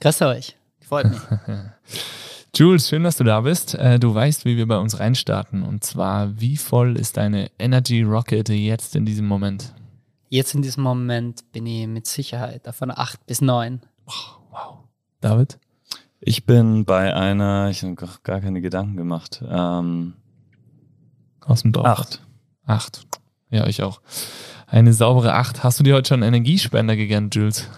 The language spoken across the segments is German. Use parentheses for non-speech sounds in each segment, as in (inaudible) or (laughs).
Grüß euch. Freut mich. (laughs) Jules, schön, dass du da bist. Äh, du weißt, wie wir bei uns reinstarten. Und zwar, wie voll ist deine Energy Rocket jetzt in diesem Moment? Jetzt in diesem Moment bin ich mit Sicherheit von acht bis neun. Oh, wow. David? Ich bin bei einer, ich habe gar keine Gedanken gemacht. Ähm, Aus dem Dorf. Acht. Acht. Ja, ich auch. Eine saubere Acht. Hast du dir heute schon einen Energiespender gegönnt, Jules?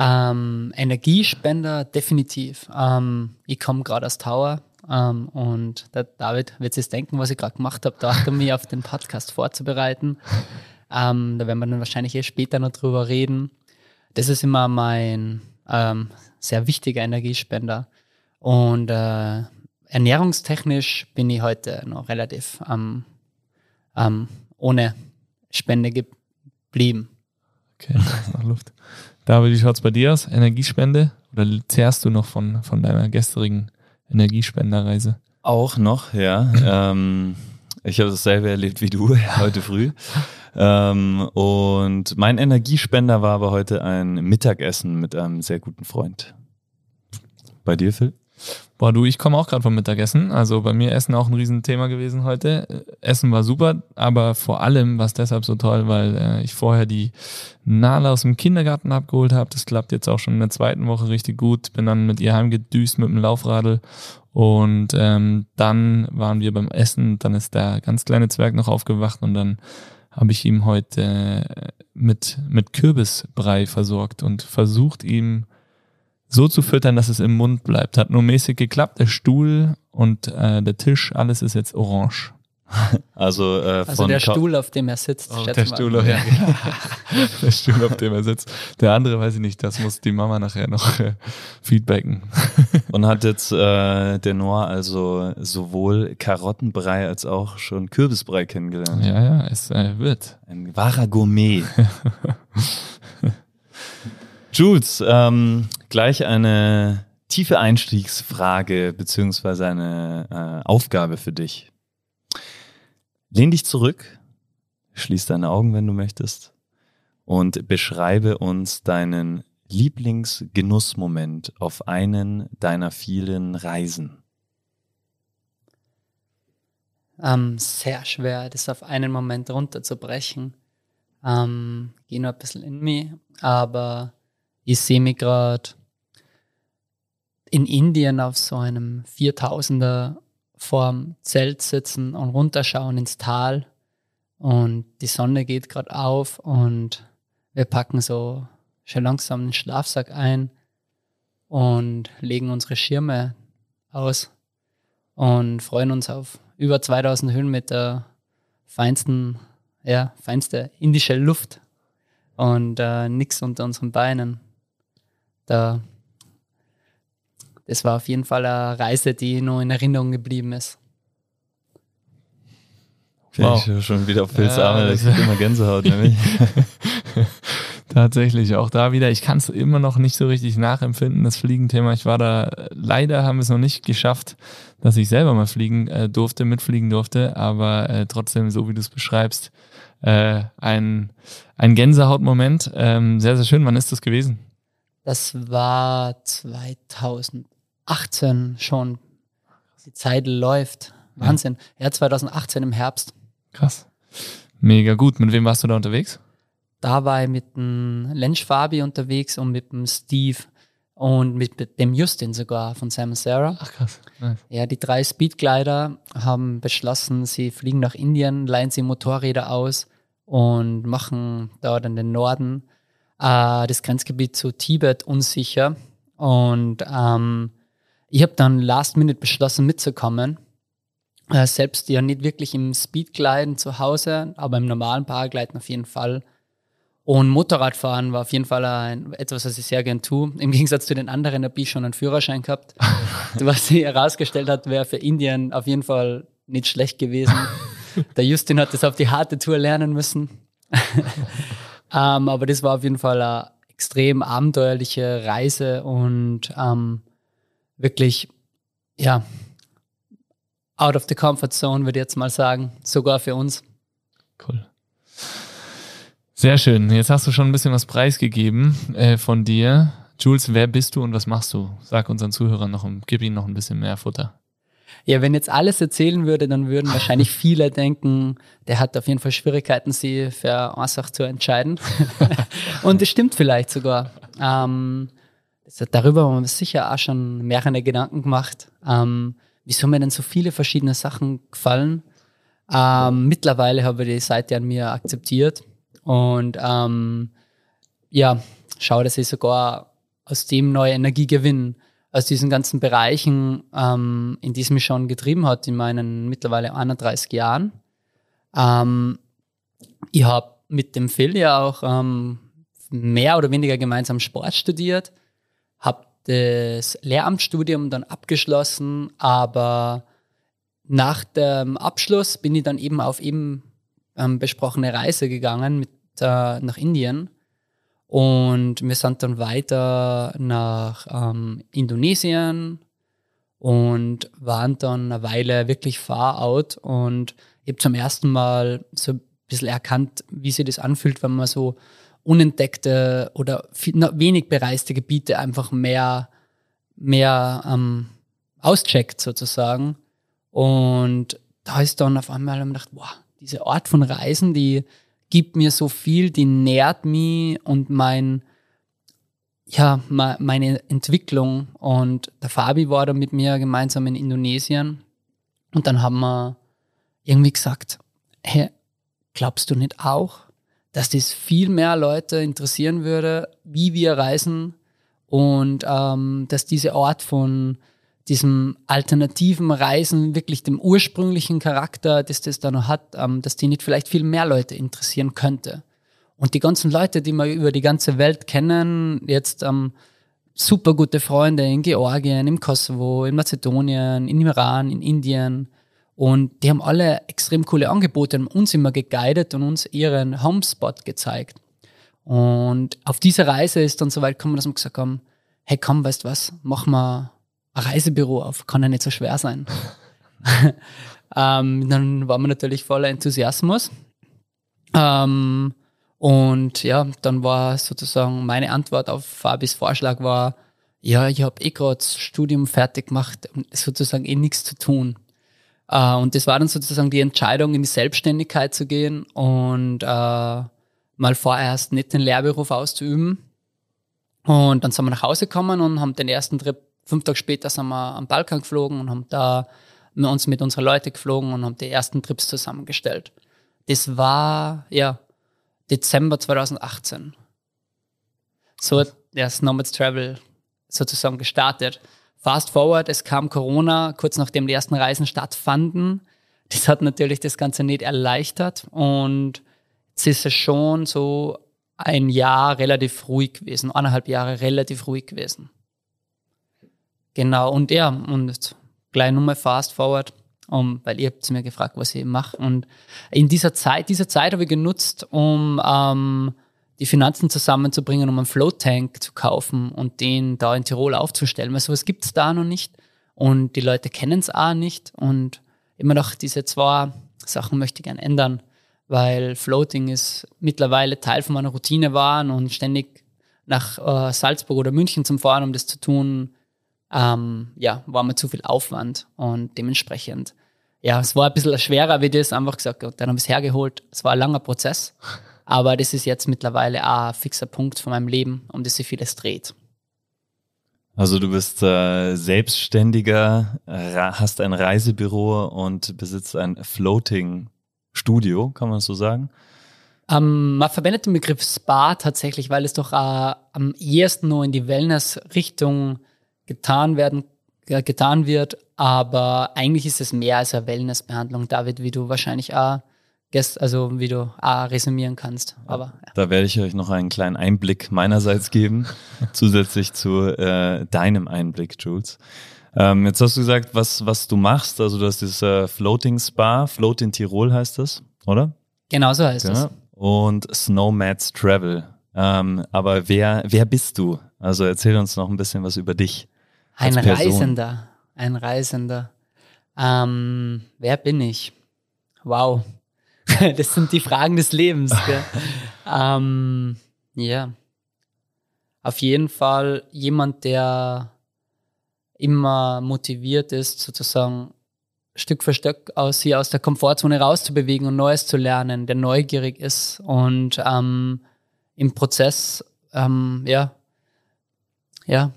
Ähm, Energiespender definitiv. Ähm, ich komme gerade aus Tower ähm, und der David wird sich denken, was ich gerade gemacht habe, da um mich auf den Podcast vorzubereiten. Ähm, da werden wir dann wahrscheinlich eh später noch drüber reden. Das ist immer mein ähm, sehr wichtiger Energiespender. Und äh, ernährungstechnisch bin ich heute noch relativ ähm, ohne Spende geblieben. Okay, (laughs) noch Luft. David, wie schaut es bei dir aus? Energiespende? Oder zehrst du noch von, von deiner gestrigen Energiespenderreise? Auch noch, ja. (laughs) ähm, ich habe dasselbe erlebt wie du (laughs) heute früh. Ähm, und mein Energiespender war aber heute ein Mittagessen mit einem sehr guten Freund. Bei dir, Phil? Boah, du, ich komme auch gerade vom Mittagessen. Also bei mir Essen auch ein Riesenthema gewesen heute. Essen war super, aber vor allem war es deshalb so toll, weil äh, ich vorher die Nala aus dem Kindergarten abgeholt habe. Das klappt jetzt auch schon in der zweiten Woche richtig gut. Bin dann mit ihr heimgedüst mit dem Laufradl und ähm, dann waren wir beim Essen. Dann ist der ganz kleine Zwerg noch aufgewacht und dann habe ich ihm heute äh, mit, mit Kürbisbrei versorgt und versucht ihm so zu füttern, dass es im Mund bleibt. Hat nur mäßig geklappt. Der Stuhl und äh, der Tisch, alles ist jetzt orange. (laughs) Also, äh, also der Stuhl, auf dem er sitzt. Oh, der Stuhl, auf, ja, (laughs) der Stuhl, auf dem er sitzt. Der andere weiß ich nicht, das muss die Mama nachher noch äh, feedbacken. (laughs) Und hat jetzt äh, der Noah also sowohl Karottenbrei als auch schon Kürbisbrei kennengelernt. Ja, ja, es äh, wird. Ein wahrer Gourmet. Jules, ähm, gleich eine tiefe Einstiegsfrage beziehungsweise eine äh, Aufgabe für dich. Lehn dich zurück, schließ deine Augen, wenn du möchtest, und beschreibe uns deinen Lieblingsgenussmoment auf einen deiner vielen Reisen. Ähm, sehr schwer, das auf einen Moment runterzubrechen. Ähm, gehe nur ein bisschen in mich, aber ich sehe mich gerade in Indien auf so einem 4000er vorm Zelt sitzen und runterschauen ins Tal. Und die Sonne geht gerade auf und wir packen so schon langsam den Schlafsack ein und legen unsere Schirme aus und freuen uns auf über 2000 Höhenmeter feinsten, ja, feinste indische Luft und äh, nichts unter unseren Beinen. Da, das war auf jeden Fall eine Reise, die nur in Erinnerung geblieben ist. Wow. Ich schon wieder auf Phils ja, Arme, das ist immer Gänsehaut, nämlich. (laughs) (laughs) Tatsächlich, auch da wieder. Ich kann es immer noch nicht so richtig nachempfinden, das Fliegenthema. Ich war da, leider haben wir es noch nicht geschafft, dass ich selber mal fliegen äh, durfte, mitfliegen durfte, aber äh, trotzdem, so wie du es beschreibst, äh, ein, ein Gänsehautmoment. Ähm, sehr, sehr schön. Wann ist das gewesen? Das war 2018 schon. Die Zeit läuft. Wahnsinn. Ja. ja, 2018 im Herbst. Krass. Mega gut. Mit wem warst du da unterwegs? Da war ich mit dem Lensch Fabi unterwegs und mit dem Steve und mit dem Justin sogar von Sam Sarah. Ach krass. Nice. Ja, die drei Speedglider haben beschlossen, sie fliegen nach Indien, leihen sie Motorräder aus und machen dort in den Norden äh, das Grenzgebiet zu Tibet unsicher. Und ähm, ich habe dann last minute beschlossen mitzukommen. Äh, selbst ja nicht wirklich im Speedgliden zu Hause, aber im normalen Paragleiten auf jeden Fall. Und Motorradfahren war auf jeden Fall ein, etwas, was ich sehr gern tue. Im Gegensatz zu den anderen habe ich schon einen Führerschein gehabt. (laughs) was sich herausgestellt hat, wäre für Indien auf jeden Fall nicht schlecht gewesen. (laughs) Der Justin hat das auf die harte Tour lernen müssen. (laughs) ähm, aber das war auf jeden Fall eine extrem abenteuerliche Reise und ähm, wirklich, ja, out of the comfort zone, würde ich jetzt mal sagen. Sogar für uns. Cool. Sehr schön. Jetzt hast du schon ein bisschen was preisgegeben äh, von dir. Jules, wer bist du und was machst du? Sag unseren Zuhörern noch, gib ihnen noch ein bisschen mehr Futter. Ja, wenn jetzt alles erzählen würde, dann würden wahrscheinlich (laughs) viele denken, der hat auf jeden Fall Schwierigkeiten, sie für Sache zu entscheiden. (laughs) und das stimmt vielleicht sogar. Ähm, darüber haben wir sicher auch schon mehrere Gedanken gemacht. Ähm, wieso mir denn so viele verschiedene Sachen gefallen? Ähm, mittlerweile habe ich die Seite an mir akzeptiert und ähm, ja, schaue, dass ich sogar aus dem neue Energie gewinne. Aus diesen ganzen Bereichen, ähm, in die es mich schon getrieben hat in meinen mittlerweile 31 Jahren. Ähm, ich habe mit dem Phil ja auch ähm, mehr oder weniger gemeinsam Sport studiert, habe das Lehramtsstudium dann abgeschlossen, aber nach dem Abschluss bin ich dann eben auf eben ähm, besprochene Reise gegangen mit äh, nach Indien. Und wir sind dann weiter nach ähm, Indonesien und waren dann eine Weile wirklich far out. Und ich habe zum ersten Mal so ein bisschen erkannt, wie sich das anfühlt, wenn man so unentdeckte oder wenig bereiste Gebiete einfach mehr, mehr ähm, auscheckt sozusagen. Und da ist dann auf einmal gedacht, wow, diese Art von Reisen, die gibt mir so viel, die nährt mich und mein, ja, meine Entwicklung. Und der Fabi war da mit mir gemeinsam in Indonesien. Und dann haben wir irgendwie gesagt, hey, glaubst du nicht auch, dass das viel mehr Leute interessieren würde, wie wir reisen und ähm, dass diese Art von diesem alternativen Reisen, wirklich dem ursprünglichen Charakter, das das da noch hat, ähm, dass die nicht vielleicht viel mehr Leute interessieren könnte. Und die ganzen Leute, die wir über die ganze Welt kennen, jetzt ähm, super gute Freunde in Georgien, im Kosovo, in Mazedonien, in Iran, in Indien. Und die haben alle extrem coole Angebote und uns immer geguidet und uns ihren Homespot gezeigt. Und auf dieser Reise ist dann so weit gekommen, dass wir gesagt haben, hey komm, weißt du was, mach mal ein Reisebüro auf, kann ja nicht so schwer sein. (laughs) ähm, dann waren wir natürlich voller Enthusiasmus. Ähm, und ja, dann war sozusagen meine Antwort auf Fabis Vorschlag war, ja, ich habe eh gerade das Studium fertig gemacht und sozusagen eh nichts zu tun. Äh, und das war dann sozusagen die Entscheidung, in die Selbstständigkeit zu gehen und äh, mal vorerst nicht den Lehrberuf auszuüben. Und dann sind wir nach Hause gekommen und haben den ersten Trip Fünf Tage später sind wir am Balkan geflogen und haben da uns mit unseren Leuten geflogen und haben die ersten Trips zusammengestellt. Das war, ja, Dezember 2018. So hat das Nomads Travel sozusagen gestartet. Fast forward, es kam Corona, kurz nachdem die ersten Reisen stattfanden. Das hat natürlich das Ganze nicht erleichtert und es ist schon so ein Jahr relativ ruhig gewesen, eineinhalb Jahre relativ ruhig gewesen. Genau, und ja, und gleich nochmal fast forward, um, weil ihr habt mir gefragt, was ich mache. Und in dieser Zeit, diese Zeit habe ich genutzt, um ähm, die Finanzen zusammenzubringen, um einen Float Tank zu kaufen und den da in Tirol aufzustellen. Weil sowas gibt es da noch nicht. Und die Leute kennen es auch nicht. Und immer noch diese zwei Sachen möchte ich gerne ändern, weil Floating ist mittlerweile Teil von meiner Routine war und ständig nach äh, Salzburg oder München zum Fahren, um das zu tun, ähm, ja, war mir zu viel Aufwand und dementsprechend, ja, es war ein bisschen schwerer, wie das einfach gesagt, dann habe ich es hergeholt. Es war ein langer Prozess, aber das ist jetzt mittlerweile auch ein fixer Punkt von meinem Leben, um das sich vieles dreht. Also du bist äh, selbstständiger, hast ein Reisebüro und besitzt ein Floating Studio, kann man so sagen? Ähm, man verwendet den Begriff Spa tatsächlich, weil es doch äh, am ehesten nur in die Wellness-Richtung getan werden, äh, getan wird, aber eigentlich ist es mehr als eine Wellnessbehandlung, David, wie du wahrscheinlich auch gest also wie du auch resümieren kannst. Aber ja. Da werde ich euch noch einen kleinen Einblick meinerseits geben, (laughs) zusätzlich zu äh, deinem Einblick, Jules. Ähm, jetzt hast du gesagt, was, was du machst. Also du hast dieses äh, Floating Spa, Float in Tirol heißt das, oder? Genau so heißt es. Und Snowmads Travel. Ähm, aber wer, wer bist du? Also erzähl uns noch ein bisschen was über dich. Ein. Reisender. Ein Reisender. Ähm, wer bin ich? Wow. (laughs) Das sind die Fragen des Lebens. Gell? (laughs) ähm, ja. Auf jeden Fall jemand, der immer motiviert ist, sozusagen Stück für Stück aus hier aus der Komfortzone rauszubewegen und Neues zu lernen, der neugierig ist und ähm, im Prozess ähm, ja, ja,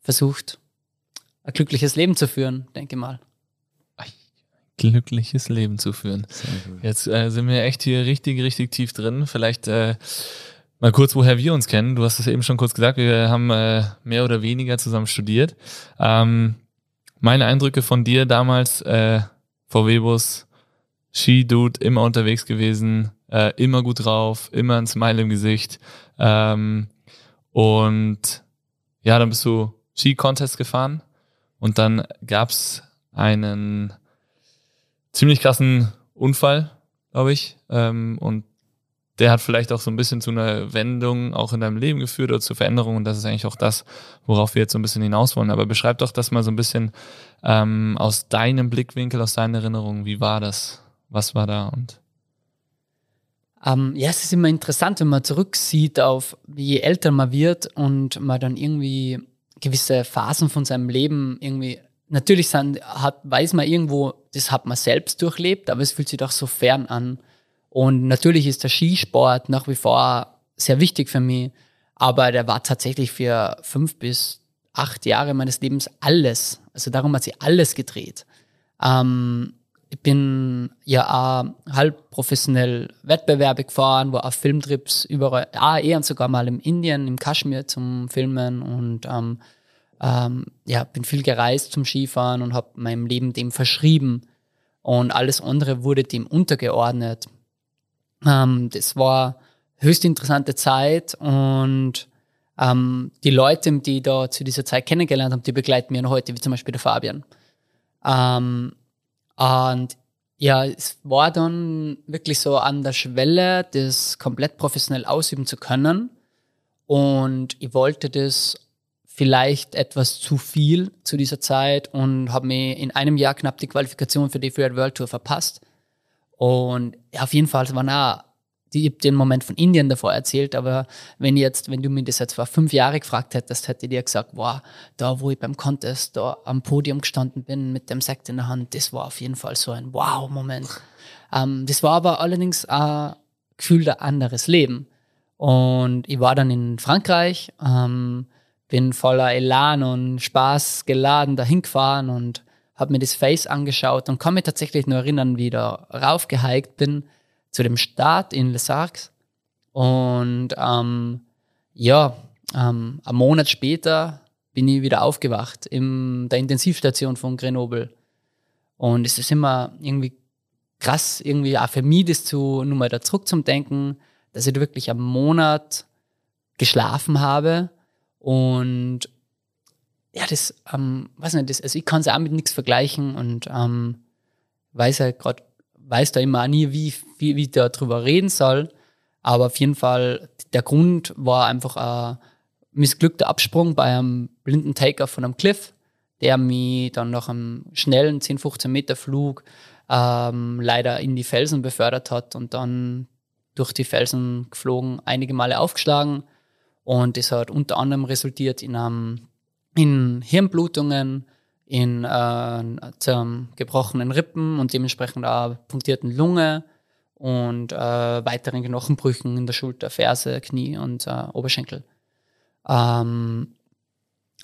versucht, ein glückliches Leben zu führen, denke mal. Glückliches Leben zu führen. Jetzt äh, sind wir echt hier richtig, richtig tief drin. Vielleicht äh, mal kurz, woher wir uns kennen. Du hast es eben schon kurz gesagt, wir haben äh, mehr oder weniger zusammen studiert. Ähm, meine Eindrücke von dir damals, äh, VW-Bus, Ski-Dude, immer unterwegs gewesen, äh, immer gut drauf, immer ein Smile im Gesicht. Ähm, und ja, dann bist du Ski-Contest gefahren und dann gab's einen ziemlich krassen Unfall, glaube ich. Ähm, und der hat vielleicht auch so ein bisschen zu einer Wendung auch in deinem Leben geführt oder zur Veränderung. Und das ist eigentlich auch das, worauf wir jetzt so ein bisschen hinaus wollen. Aber beschreib doch das mal so ein bisschen ähm, aus deinem Blickwinkel, aus deinen Erinnerungen. Wie war das? Was war da? Und Ähm, ja, es ist immer interessant, wenn man zurücksieht auf, je älter man wird und man dann irgendwie gewisse Phasen von seinem Leben irgendwie, natürlich sind, hat, weiß man irgendwo, das hat man selbst durchlebt, aber es fühlt sich doch so fern an. Und natürlich ist der Skisport nach wie vor sehr wichtig für mich, aber der war tatsächlich für fünf bis acht Jahre meines Lebens alles. Also darum hat sich alles gedreht. Ähm, ich bin ja auch halb professionell Wettbewerbe gefahren, war auf Filmtrips überall, ah, eher sogar mal in Indien, im Kaschmir zum Filmen und ähm, ähm, ja, bin viel gereist zum Skifahren und habe meinem Leben dem verschrieben und alles andere wurde dem untergeordnet. Ähm, das war höchst interessante Zeit und ähm, die Leute, die ich da zu dieser Zeit kennengelernt haben, die begleiten mir noch heute, wie zum Beispiel der Fabian. Ähm, und ja, es war dann wirklich so an der Schwelle, das komplett professionell ausüben zu können. Und ich wollte das vielleicht etwas zu viel zu dieser Zeit und habe mir in einem Jahr knapp die Qualifikation für die Freeride World Tour verpasst. Und ja, auf jeden Fall, auch, die, ich hab den Moment von Indien davor erzählt, aber wenn jetzt, wenn du mir das jetzt vor fünf Jahre gefragt hättest, hätte ich dir gesagt, wow, da wo ich beim Contest da am Podium gestanden bin mit dem Sekt in der Hand, das war auf jeden Fall so ein Wow-Moment. Ähm, das war aber allerdings ein gefühlt ein anderes Leben. Und ich war dann in Frankreich, ähm, bin voller Elan und Spaß geladen dahin gefahren und habe mir das Face angeschaut und kann mich tatsächlich nur erinnern, wie da raufgehiked bin zu dem Start in Les Arcs. Und ähm, ja, ähm, einen Monat später bin ich wieder aufgewacht in der Intensivstation von Grenoble. Und es ist immer irgendwie krass, irgendwie auch für mich das zu, nur mal da zurück zum Denken, dass ich da wirklich einen Monat geschlafen habe und ja, das, ähm, weiß nicht, das, also ich kann es auch mit nichts vergleichen und ähm, weiß ja gerade, weiß da immer auch nie, wie, wie, wie ich da drüber reden soll. Aber auf jeden Fall, der Grund war einfach ein missglückter Absprung bei einem blinden Taker von einem Cliff, der mich dann nach einem schnellen 10, 15 Meter Flug ähm, leider in die Felsen befördert hat und dann durch die Felsen geflogen, einige Male aufgeschlagen. Und das hat unter anderem resultiert in, einem, in Hirnblutungen, in äh, gebrochenen Rippen und dementsprechend auch punktierten Lunge und äh, weiteren Knochenbrüchen in der Schulter, Ferse, Knie und äh, Oberschenkel. Ähm,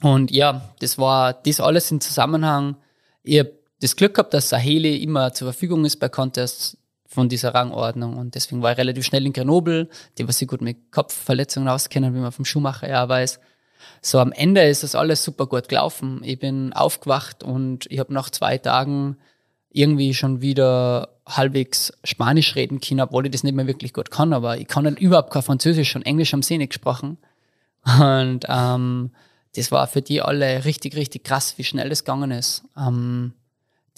und ja, das war das alles im Zusammenhang. Ich habe das Glück gehabt, dass Saheli immer zur Verfügung ist bei Contests von dieser Rangordnung und deswegen war ich relativ schnell in Grenoble, die was sich gut mit Kopfverletzungen auskennen, wie man vom Schuhmacher ja weiß. So am Ende ist das alles super gut gelaufen. Ich bin aufgewacht und ich habe nach zwei Tagen irgendwie schon wieder halbwegs Spanisch reden können, obwohl ich das nicht mehr wirklich gut kann, aber ich kann halt überhaupt kein Französisch und Englisch am See nicht gesprochen. Und ähm, das war für die alle richtig, richtig krass, wie schnell das gegangen ist. Ähm,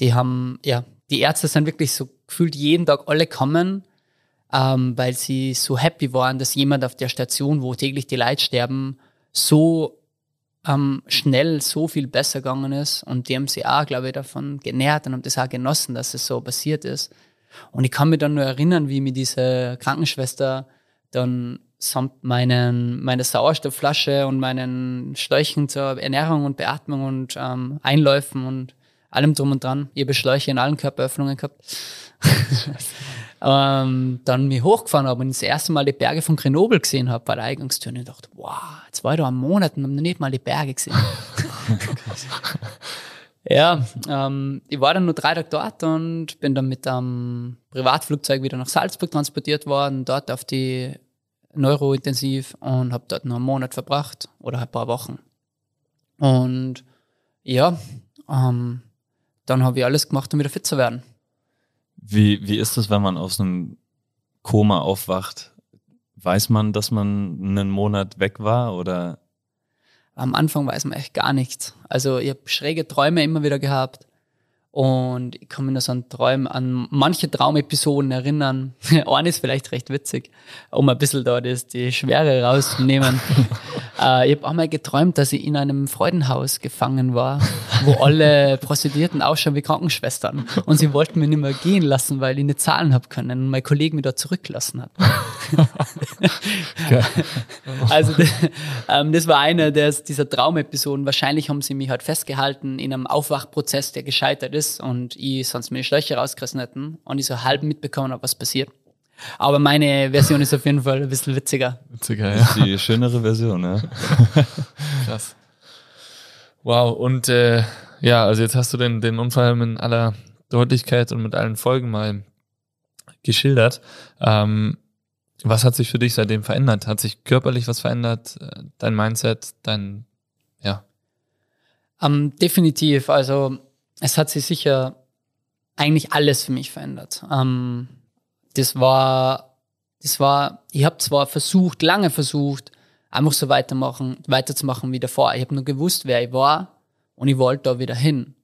die haben, ja, die Ärzte sind wirklich so gefühlt jeden Tag alle kommen, ähm, weil sie so happy waren, dass jemand auf der Station, wo täglich die Leute sterben, so ähm, schnell so viel besser gegangen ist. Und die haben sich auch, glaube ich, davon genährt und haben das auch genossen, dass es so passiert ist. Und ich kann mich dann nur erinnern, wie mir diese Krankenschwester dann samt meinen, meiner Sauerstoffflasche und meinen Schläuchen zur Ernährung und Beatmung und ähm, Einläufen und allem drum und dran. Ich habe Schläuche in allen Körperöffnungen gehabt. (laughs) ähm, dann mich hochgefahren habe und das erste Mal die Berge von Grenoble gesehen habe bei der Eingangstür und ich dachte, wow, jetzt war ich da am Monat und habe noch nicht mal die Berge gesehen. (laughs) ja, ähm, ich war dann nur drei Tage dort und bin dann mit einem Privatflugzeug wieder nach Salzburg transportiert worden, dort auf die Neurointensiv und habe dort noch einen Monat verbracht oder ein paar Wochen. Und ja, ähm, dann habe ich alles gemacht, um wieder fit zu werden. Wie, wie ist das, wenn man aus einem Koma aufwacht? Weiß man, dass man einen Monat weg war oder? Am Anfang weiß man echt gar nichts. Also ich habe schräge Träume immer wieder gehabt. Und ich kann mich noch so an Träume, an manche Traumepisoden erinnern. (laughs) Eine ist vielleicht recht witzig, um ein bisschen da das, die Schwere rauszunehmen. (laughs) äh, ich habe einmal geträumt, dass ich in einem Freudenhaus gefangen war, wo alle Prostituierten ausschauen wie Krankenschwestern. Und sie wollten mich nicht mehr gehen lassen, weil ich nicht zahlen habe können und mein Kollege mich da zurückgelassen hat. (laughs) also das, ähm, das war einer dieser Traumepisoden. Wahrscheinlich haben sie mich halt festgehalten in einem Aufwachprozess, der gescheitert ist ist und ich sonst meine Schläuche rausgerissen hätten und ich so halb mitbekommen habe, was passiert. Aber meine Version ist auf jeden Fall ein bisschen witziger. Witziger, ja. Die schönere Version, ja. (laughs) Krass. Wow, und äh, ja, also jetzt hast du den, den Unfall in aller Deutlichkeit und mit allen Folgen mal geschildert. Ähm, was hat sich für dich seitdem verändert? Hat sich körperlich was verändert? Äh, dein Mindset, dein, ja? Ähm, definitiv. Also es hat sich sicher eigentlich alles für mich verändert. Ähm, das war, das war, ich habe zwar versucht, lange versucht, einfach so weitermachen, weiterzumachen wie davor. Ich habe nur gewusst, wer ich war und ich wollte da wieder hin.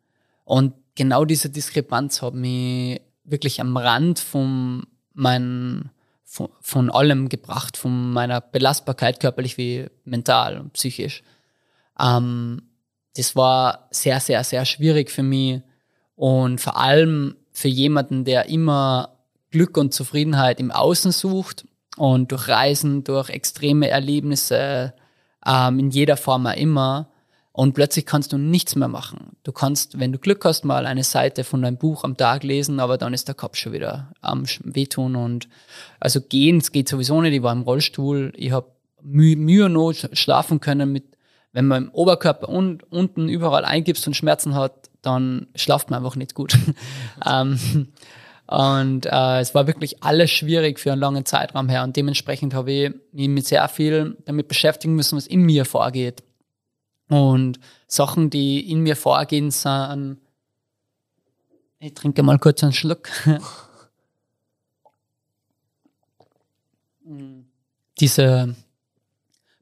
Und genau diese Diskrepanz hat mich wirklich am Rand von, mein, von, von allem gebracht, von meiner Belastbarkeit körperlich wie mental und psychisch. Ähm, das war sehr, sehr, sehr schwierig für mich und vor allem für jemanden, der immer Glück und Zufriedenheit im Außen sucht und durch Reisen, durch extreme Erlebnisse, ähm, in jeder Form auch immer. Und plötzlich kannst du nichts mehr machen. Du kannst, wenn du Glück hast, mal eine Seite von deinem Buch am Tag lesen, aber dann ist der Kopf schon wieder am Wehtun. Und also gehen, es geht sowieso nicht. Ich war im Rollstuhl. Ich habe Mühe, Mühe Not schlafen können mit wenn man im Oberkörper und unten überall eingibst und Schmerzen hat, dann schlaft man einfach nicht gut. (laughs) ähm, und äh, es war wirklich alles schwierig für einen langen Zeitraum her. Und dementsprechend habe ich mich mit sehr viel damit beschäftigen müssen, was in mir vorgeht. Und Sachen, die in mir vorgehen, sind. Ich trinke mal kurz einen Schluck. (laughs) Diese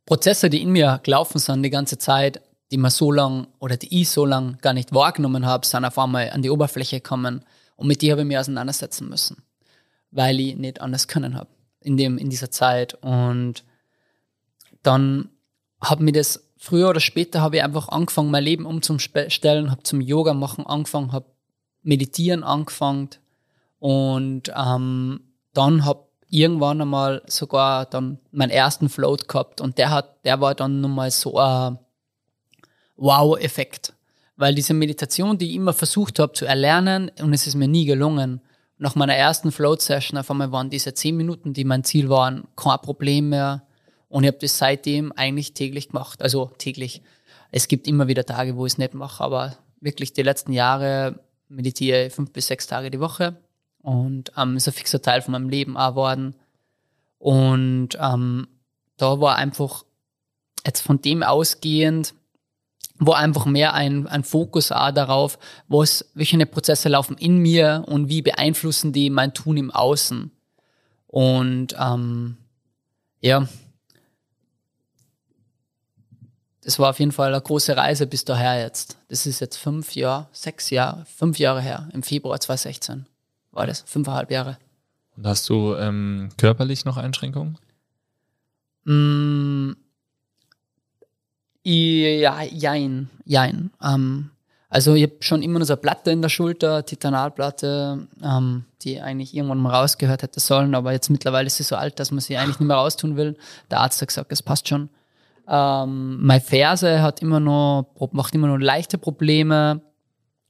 Prozesse, die in mir gelaufen sind die ganze Zeit, die man so lang oder die ich so lang gar nicht wahrgenommen habe, sind auf einmal an die Oberfläche gekommen und mit die habe ich mich auseinandersetzen müssen, weil ich nicht anders können habe in dem in dieser Zeit. Und dann habe mir das früher oder später habe ich einfach angefangen, mein Leben umzustellen, habe zum Yoga machen angefangen, habe meditieren angefangen. Und ähm, dann habe irgendwann einmal sogar dann meinen ersten Float gehabt. Und der hat, der war dann nochmal so ein Wow-Effekt. Weil diese Meditation, die ich immer versucht habe zu erlernen und es ist mir nie gelungen, nach meiner ersten Float-Session auf einmal waren diese zehn Minuten, die mein Ziel waren, kein Problem mehr. Und ich habe das seitdem eigentlich täglich gemacht. Also täglich. Es gibt immer wieder Tage, wo ich es nicht mache, aber wirklich die letzten Jahre meditiere ich fünf bis sechs Tage die Woche und ähm, ist ein fixer Teil von meinem Leben auch geworden. Und ähm, da war einfach jetzt von dem ausgehend wo einfach mehr ein, ein Fokus auch darauf, was, welche Prozesse laufen in mir und wie beeinflussen die mein Tun im Außen. Und ähm, ja, das war auf jeden Fall eine große Reise bis daher jetzt. Das ist jetzt fünf Jahre, sechs Jahre, fünf Jahre her. Im Februar 2016 war das, fünfeinhalb Jahre. Und hast du ähm, körperlich noch Einschränkungen? Mm, ja, jein, jein. Ähm, also ich habe schon immer nur so eine Platte in der Schulter, Titanalplatte, ähm, die eigentlich irgendwann mal rausgehört hätte sollen, aber jetzt mittlerweile ist sie so alt, dass man sie eigentlich nicht mehr raustun will. Der Arzt hat gesagt, es passt schon. Ähm, meine Ferse hat immer noch, macht immer noch leichte Probleme,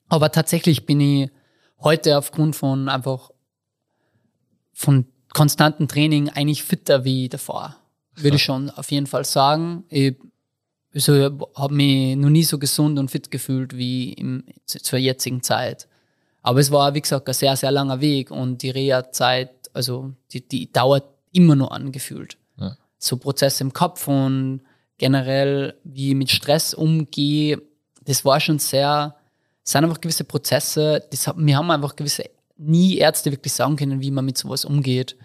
aber tatsächlich bin ich heute aufgrund von einfach von konstantem Training eigentlich fitter wie davor. Würde ich schon auf jeden Fall sagen. Ich also, habe mich noch nie so gesund und fit gefühlt wie im, zur jetzigen Zeit. Aber es war, wie gesagt, ein sehr, sehr langer Weg und die Reha-Zeit, also die, die dauert immer nur angefühlt. Ja. So Prozesse im Kopf und generell, wie ich mit Stress umgehe, das war schon sehr, es sind einfach gewisse Prozesse, das, wir haben einfach gewisse, nie Ärzte wirklich sagen können, wie man mit sowas umgeht.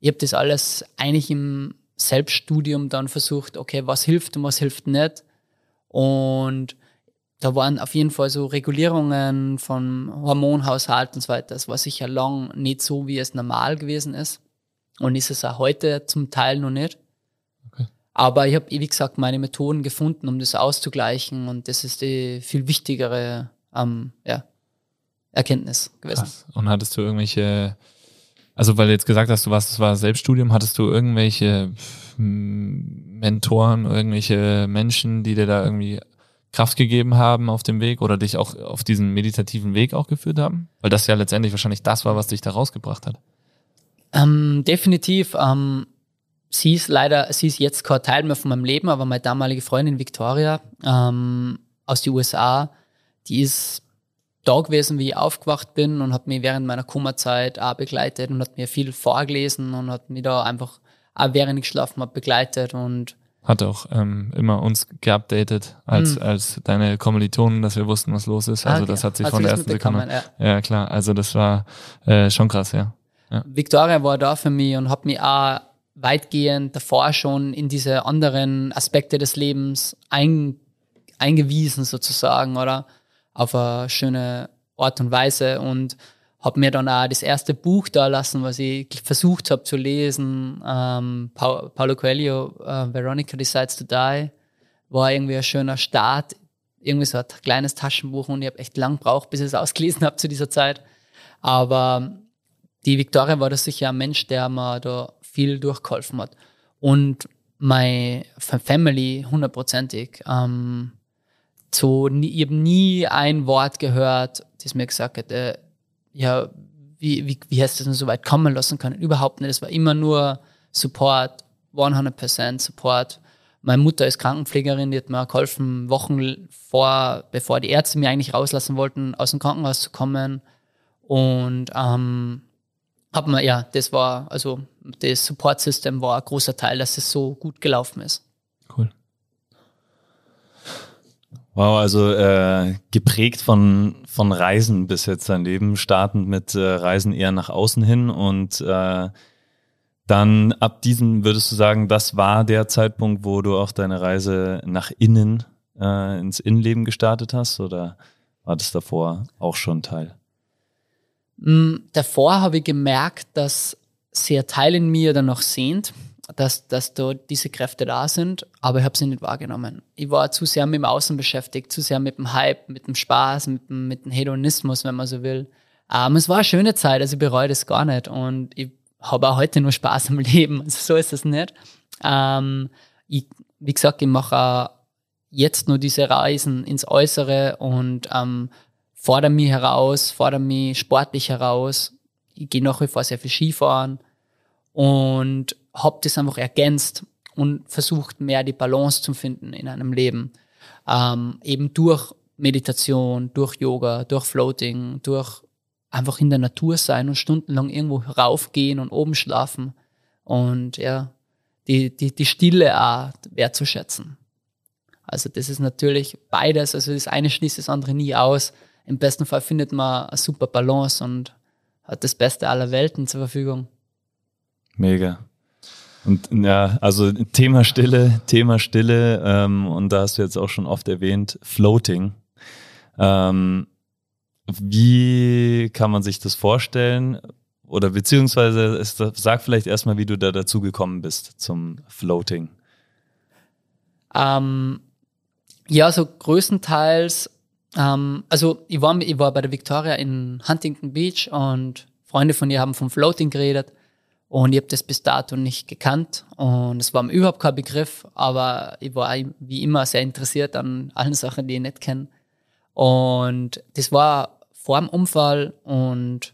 Ich habe das alles eigentlich im Selbststudium dann versucht, okay, was hilft und was hilft nicht. Und da waren auf jeden Fall so Regulierungen von Hormonhaushalt und so weiter. Das war sicher lang nicht so, wie es normal gewesen ist. Und ist es auch heute zum Teil noch nicht. Okay. Aber ich habe, wie gesagt, meine Methoden gefunden, um das auszugleichen. Und das ist die viel wichtigere ähm, ja, Erkenntnis gewesen. Krass. Und hattest du irgendwelche also weil du jetzt gesagt hast, du warst, es war Selbststudium, hattest du irgendwelche Mentoren, irgendwelche Menschen, die dir da irgendwie Kraft gegeben haben auf dem Weg oder dich auch auf diesen meditativen Weg auch geführt haben? Weil das ja letztendlich wahrscheinlich das war, was dich da rausgebracht hat. Ähm, definitiv. Ähm, sie ist leider, sie ist jetzt kein Teil mehr von meinem Leben, aber meine damalige Freundin Victoria ähm, aus den USA, die ist da gewesen, wie ich aufgewacht bin und hat mich während meiner Kummerzeit auch begleitet und hat mir viel vorgelesen und hat mich da einfach auch während ich geschlafen habe begleitet und hat auch ähm, immer uns geupdatet als, mhm. als deine Kommilitonen, dass wir wussten, was los ist. Also okay. das hat sich hat von der ersten Sekunde. Ja. ja. klar. Also das war äh, schon krass, ja. ja. Victoria war da für mich und hat mich auch weitgehend davor schon in diese anderen Aspekte des Lebens ein, eingewiesen sozusagen, oder? Auf eine schöne Art und Weise und habe mir dann auch das erste Buch da lassen, was ich versucht habe zu lesen. Ähm, pa Paulo Coelho, uh, Veronica Decides to Die, war irgendwie ein schöner Start. Irgendwie so ein kleines Taschenbuch und ich habe echt lang gebraucht, bis ich es ausgelesen habe zu dieser Zeit. Aber die Victoria war da sicher ein Mensch, der mir da viel durchgeholfen hat. Und meine Family hundertprozentig. Ähm, so, ich habe nie ein Wort gehört, das mir gesagt hat, äh, ja, wie, wie, wie hast du das denn so weit kommen lassen können? Überhaupt nicht. Es war immer nur Support, 100% Support. Meine Mutter ist Krankenpflegerin, die hat mir geholfen, Wochen vor, bevor die Ärzte mir eigentlich rauslassen wollten, aus dem Krankenhaus zu kommen. Und ähm, hab mir, ja, das war, also das Support-System war ein großer Teil, dass es so gut gelaufen ist. Cool. Wow, also äh, geprägt von, von Reisen bis jetzt dein Leben, startend mit äh, Reisen eher nach außen hin und äh, dann ab diesem würdest du sagen, das war der Zeitpunkt, wo du auch deine Reise nach innen äh, ins Innenleben gestartet hast oder war das davor auch schon Teil? Mm, davor habe ich gemerkt, dass sehr Teil in mir dann noch sehnt dass, dass da diese Kräfte da sind, aber ich habe sie nicht wahrgenommen. Ich war zu sehr mit dem Außen beschäftigt, zu sehr mit dem Hype, mit dem Spaß, mit dem, mit dem Hedonismus, wenn man so will. Ähm, es war eine schöne Zeit, also ich bereue das gar nicht und ich habe auch heute nur Spaß am (laughs) Leben, also so ist es nicht. Ähm, ich, wie gesagt, ich mache jetzt nur diese Reisen ins Äußere und ähm, fordere mich heraus, fordere mich sportlich heraus. Ich gehe nach wie vor sehr viel Skifahren und habe das einfach ergänzt und versucht mehr die Balance zu finden in einem Leben. Ähm, eben durch Meditation, durch Yoga, durch Floating, durch einfach in der Natur sein und stundenlang irgendwo raufgehen und oben schlafen und ja, die, die, die Stille auch wertzuschätzen. Also das ist natürlich beides, also das eine schließt das andere nie aus. Im besten Fall findet man eine super Balance und hat das Beste aller Welten zur Verfügung. Mega. Und ja, also Thema Stille, Thema Stille, ähm, und da hast du jetzt auch schon oft erwähnt, Floating. Ähm, wie kann man sich das vorstellen? Oder beziehungsweise ist, sag vielleicht erstmal, wie du da dazu gekommen bist zum Floating. Ähm, ja, so größtenteils, ähm, also ich war, ich war bei der Victoria in Huntington Beach und Freunde von ihr haben vom Floating geredet und ich habe das bis dato nicht gekannt und es war mir überhaupt kein Begriff, aber ich war wie immer sehr interessiert an allen Sachen, die ich nicht kenne. Und das war vor dem Unfall und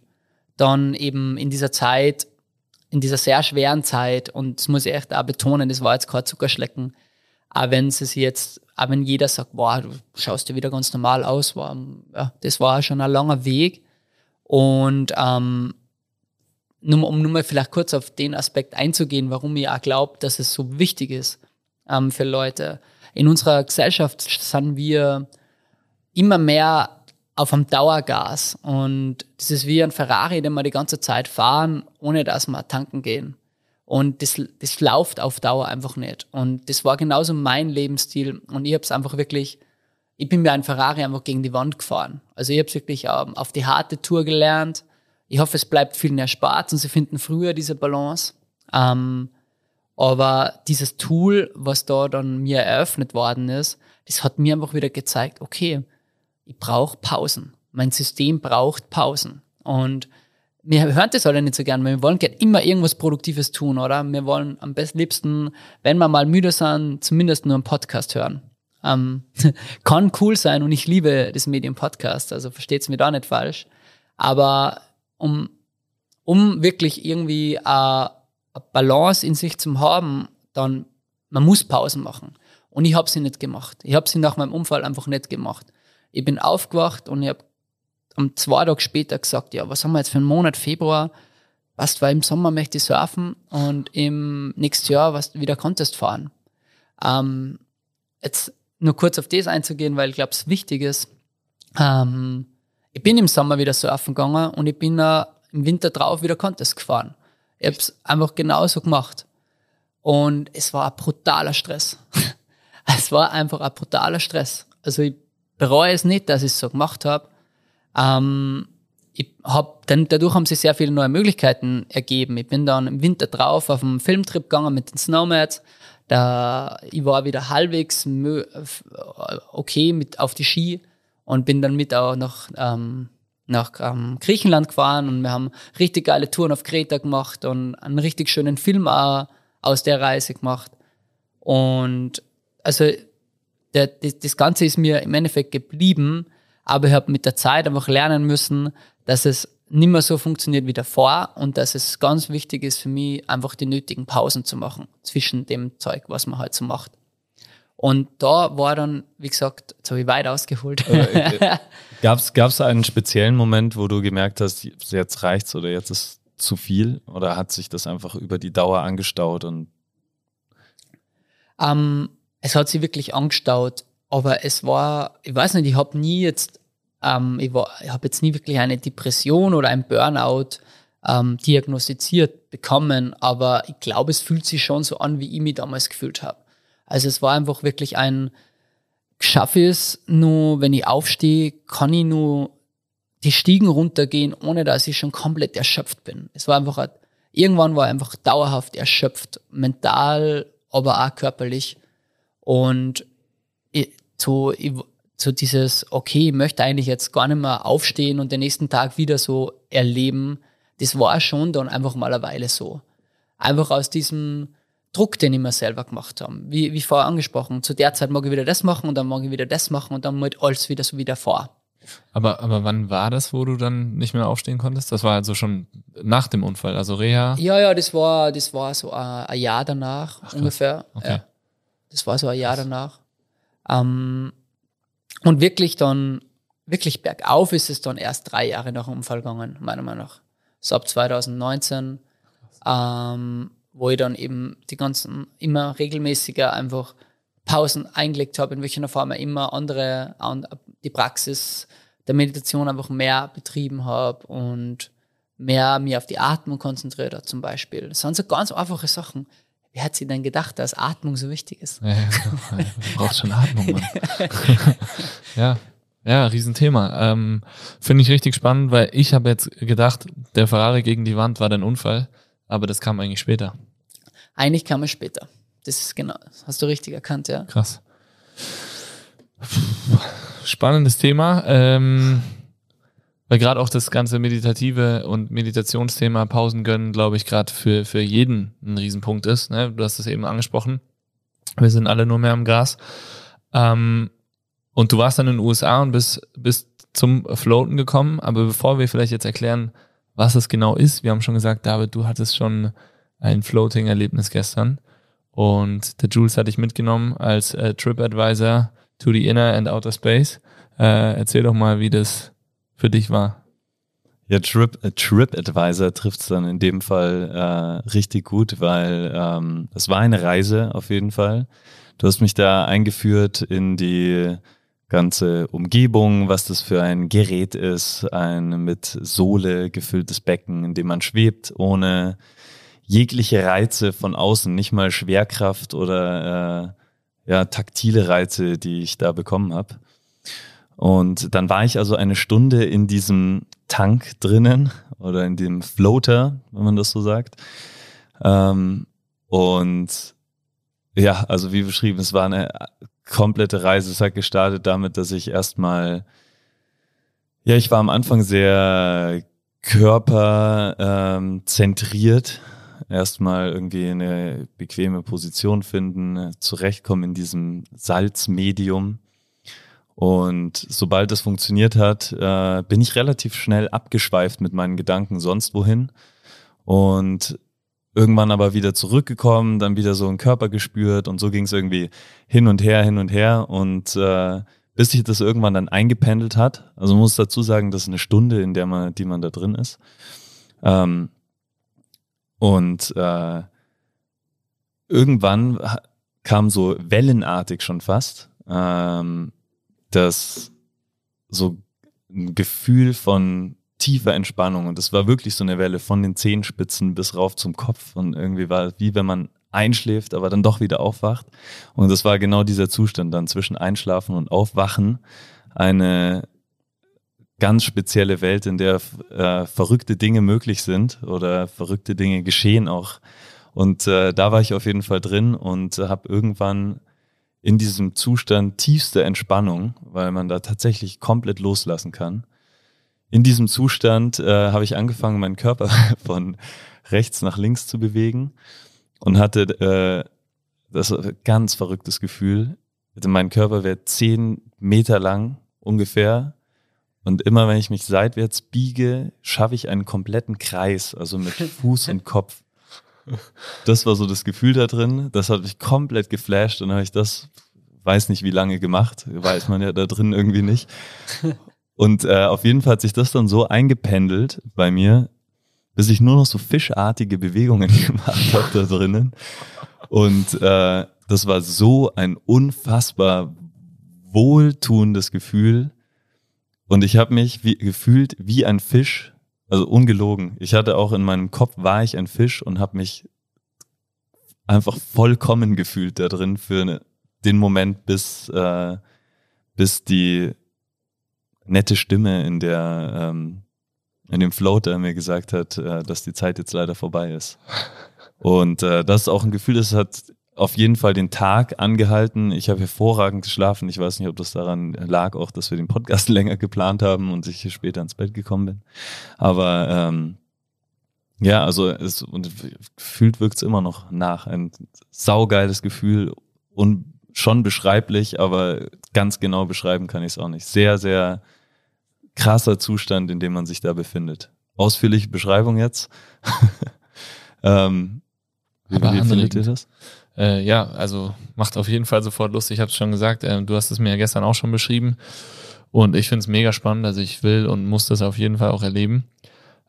dann eben in dieser Zeit, in dieser sehr schweren Zeit, und das muss ich echt auch betonen, das war jetzt kein Zuckerschlecken, auch wenn es jetzt, auch wenn jeder sagt, boah, du schaust dir wieder ganz normal aus, war, ja, das war schon ein langer Weg. Und ähm, nur, um nur mal vielleicht kurz auf den Aspekt einzugehen, warum ich auch glaube, dass es so wichtig ist ähm, für Leute. In unserer Gesellschaft sind wir immer mehr auf einem Dauergas. Und das ist wie ein Ferrari, den wir die ganze Zeit fahren, ohne dass wir tanken gehen. Und das, das läuft auf Dauer einfach nicht. Und das war genauso mein Lebensstil. Und ich habe es einfach wirklich, ich bin mir ein Ferrari einfach gegen die Wand gefahren. Also ich habe wirklich ähm, auf die harte Tour gelernt. Ich hoffe, es bleibt vielen erspart und sie finden früher diese Balance. Ähm, aber dieses Tool, was da dann mir eröffnet worden ist, das hat mir einfach wieder gezeigt, okay, ich brauche Pausen. Mein System braucht Pausen. Und wir hören das alle nicht so gern, weil wir wollen gerne immer irgendwas Produktives tun, oder? Wir wollen am besten liebsten, wenn wir mal müde sind, zumindest nur einen Podcast hören. Ähm, (laughs) kann cool sein und ich liebe das Medium Podcast, also versteht es mir da nicht falsch. Aber um, um wirklich irgendwie eine, eine Balance in sich zu haben, dann man muss Pausen machen. Und ich habe sie nicht gemacht. Ich habe sie nach meinem Unfall einfach nicht gemacht. Ich bin aufgewacht und ich habe am zwei Tage später gesagt, ja, was haben wir jetzt für einen Monat, Februar? Was war im Sommer möchte ich surfen und im nächsten Jahr was wieder Contest fahren. Ähm, jetzt nur kurz auf das einzugehen, weil ich glaube, es wichtig ist. Ähm, ich bin im Sommer wieder surfen gegangen und ich bin äh, im Winter drauf wieder Contest gefahren. Ich habe es einfach genauso gemacht. Und es war ein brutaler Stress. (laughs) es war einfach ein brutaler Stress. Also ich bereue es nicht, dass ich es so gemacht habe. Ähm, ich hab, dann, dadurch haben sich sehr viele neue Möglichkeiten ergeben. Ich bin dann im Winter drauf auf einen Filmtrip gegangen mit den Snowmads. Da, ich war wieder halbwegs okay mit auf die Ski und bin dann mit auch nach, ähm, nach ähm, Griechenland gefahren und wir haben richtig geile Touren auf Kreta gemacht und einen richtig schönen Film auch aus der Reise gemacht. Und also der, das, das Ganze ist mir im Endeffekt geblieben, aber ich habe mit der Zeit einfach lernen müssen, dass es nicht mehr so funktioniert wie davor und dass es ganz wichtig ist für mich, einfach die nötigen Pausen zu machen zwischen dem Zeug, was man halt so macht. Und da war dann, wie gesagt, jetzt habe ich weit ausgeholt. Äh, (laughs) Gab es einen speziellen Moment, wo du gemerkt hast, jetzt reicht's oder jetzt ist zu viel? Oder hat sich das einfach über die Dauer angestaut und ähm, es hat sich wirklich angestaut, aber es war, ich weiß nicht, ich habe nie jetzt, ähm, ich, ich habe jetzt nie wirklich eine Depression oder ein Burnout ähm, diagnostiziert bekommen, aber ich glaube, es fühlt sich schon so an, wie ich mich damals gefühlt habe. Also es war einfach wirklich ein, schaffe es nur, wenn ich aufstehe, kann ich nur die Stiegen runtergehen, ohne dass ich schon komplett erschöpft bin. Es war einfach, irgendwann war ich einfach dauerhaft erschöpft, mental, aber auch körperlich. Und so, so dieses, okay, ich möchte eigentlich jetzt gar nicht mehr aufstehen und den nächsten Tag wieder so erleben, das war schon dann einfach mal eine Weile so. Einfach aus diesem Druck, den ich mir selber gemacht habe. Wie, wie vorher angesprochen, zu der Zeit mag ich wieder das machen und dann mag ich wieder das machen und dann mit alles wieder so wieder vor. Aber, aber wann war das, wo du dann nicht mehr aufstehen konntest? Das war also schon nach dem Unfall, also Reha? Ja, ja, das war, das war so ein, ein Jahr danach Ach, ungefähr. Okay. Ja. Das war so ein Jahr danach. Ähm, und wirklich dann, wirklich bergauf ist es dann erst drei Jahre nach dem Unfall gegangen, meiner Meinung nach. So ab 2019, ähm, wo ich dann eben die ganzen, immer regelmäßiger einfach Pausen eingelegt habe, in welcher Form ich immer andere, die Praxis der Meditation einfach mehr betrieben habe und mehr mir auf die Atmung konzentriert habe zum Beispiel. Das sind so ganz einfache Sachen. Wer hat sich denn gedacht, dass Atmung so wichtig ist? Ja, ja, (laughs) braucht schon Atmung, Mann. (laughs) ja, ja, Riesenthema. Ähm, Finde ich richtig spannend, weil ich habe jetzt gedacht, der Ferrari gegen die Wand war dein Unfall, aber das kam eigentlich später. Eigentlich kam es später. Das ist genau, das hast du richtig erkannt, ja. Krass. Spannendes Thema. Ähm, weil gerade auch das ganze meditative und Meditationsthema Pausen gönnen, glaube ich, gerade für, für jeden ein Riesenpunkt ist. Ne? Du hast es eben angesprochen. Wir sind alle nur mehr am Gras. Ähm, und du warst dann in den USA und bist, bist zum Floaten gekommen. Aber bevor wir vielleicht jetzt erklären, was es genau ist, wir haben schon gesagt, David, du hattest schon ein Floating-Erlebnis gestern. Und der Jules hat dich mitgenommen als äh, TripAdvisor to the Inner and Outer Space. Äh, erzähl doch mal, wie das für dich war. Ja, Trip, äh, TripAdvisor trifft es dann in dem Fall äh, richtig gut, weil ähm, es war eine Reise auf jeden Fall. Du hast mich da eingeführt in die ganze Umgebung, was das für ein Gerät ist, ein mit Sohle gefülltes Becken, in dem man schwebt, ohne jegliche Reize von außen, nicht mal Schwerkraft oder äh, ja, taktile Reize, die ich da bekommen habe. Und dann war ich also eine Stunde in diesem Tank drinnen oder in dem Floater, wenn man das so sagt. Ähm, und ja, also wie beschrieben, es war eine komplette Reise. Es hat gestartet damit, dass ich erstmal, ja, ich war am Anfang sehr körperzentriert. Ähm, erstmal irgendwie eine bequeme Position finden, zurechtkommen in diesem Salzmedium. Und sobald das funktioniert hat, äh, bin ich relativ schnell abgeschweift mit meinen Gedanken sonst wohin. Und irgendwann aber wieder zurückgekommen, dann wieder so einen Körper gespürt und so ging es irgendwie hin und her, hin und her. Und äh, bis sich das irgendwann dann eingependelt hat. Also man muss dazu sagen, das ist eine Stunde, in der man, die man da drin ist. Ähm, und äh, irgendwann kam so wellenartig schon fast ähm, das so ein Gefühl von tiefer Entspannung und es war wirklich so eine Welle von den Zehenspitzen bis rauf zum Kopf und irgendwie war es wie wenn man einschläft, aber dann doch wieder aufwacht. Und das war genau dieser Zustand dann zwischen Einschlafen und Aufwachen. Eine ganz spezielle Welt, in der äh, verrückte Dinge möglich sind oder verrückte Dinge geschehen auch und äh, da war ich auf jeden Fall drin und äh, habe irgendwann in diesem Zustand tiefster Entspannung, weil man da tatsächlich komplett loslassen kann. In diesem Zustand äh, habe ich angefangen, meinen Körper (laughs) von rechts nach links zu bewegen und hatte äh, das ganz verrücktes Gefühl. Mein Körper wäre zehn Meter lang ungefähr und immer wenn ich mich seitwärts biege, schaffe ich einen kompletten Kreis, also mit (laughs) Fuß und Kopf. Das war so das Gefühl da drin. Das hat mich komplett geflasht und habe ich das, weiß nicht wie lange gemacht, weiß man ja da drin irgendwie nicht. Und äh, auf jeden Fall hat sich das dann so eingependelt bei mir, bis ich nur noch so fischartige Bewegungen (laughs) gemacht habe da drinnen. Und äh, das war so ein unfassbar wohltuendes Gefühl. Und ich habe mich wie, gefühlt wie ein Fisch also ungelogen. Ich hatte auch in meinem Kopf, war ich ein Fisch und habe mich einfach vollkommen gefühlt da drin für eine, den Moment, bis, äh, bis die nette Stimme in der ähm, in dem Floater mir gesagt hat, äh, dass die Zeit jetzt leider vorbei ist. Und äh, das ist auch ein Gefühl, das hat auf jeden Fall den Tag angehalten. Ich habe hervorragend geschlafen. Ich weiß nicht, ob das daran lag, auch, dass wir den Podcast (laughs) länger geplant haben und ich hier später ins Bett gekommen bin. Aber ähm, ja, also es und wirkt es immer noch nach. Ein saugeiles Gefühl und schon beschreiblich, aber ganz genau beschreiben kann ich es auch nicht. Sehr, sehr krasser Zustand, in dem man sich da befindet. Ausführliche Beschreibung jetzt. (laughs) ähm, wie, wie findet ihr das? Äh, ja, also macht auf jeden Fall sofort Lust. Ich habe es schon gesagt, äh, du hast es mir ja gestern auch schon beschrieben. Und ich finde es mega spannend. Also ich will und muss das auf jeden Fall auch erleben.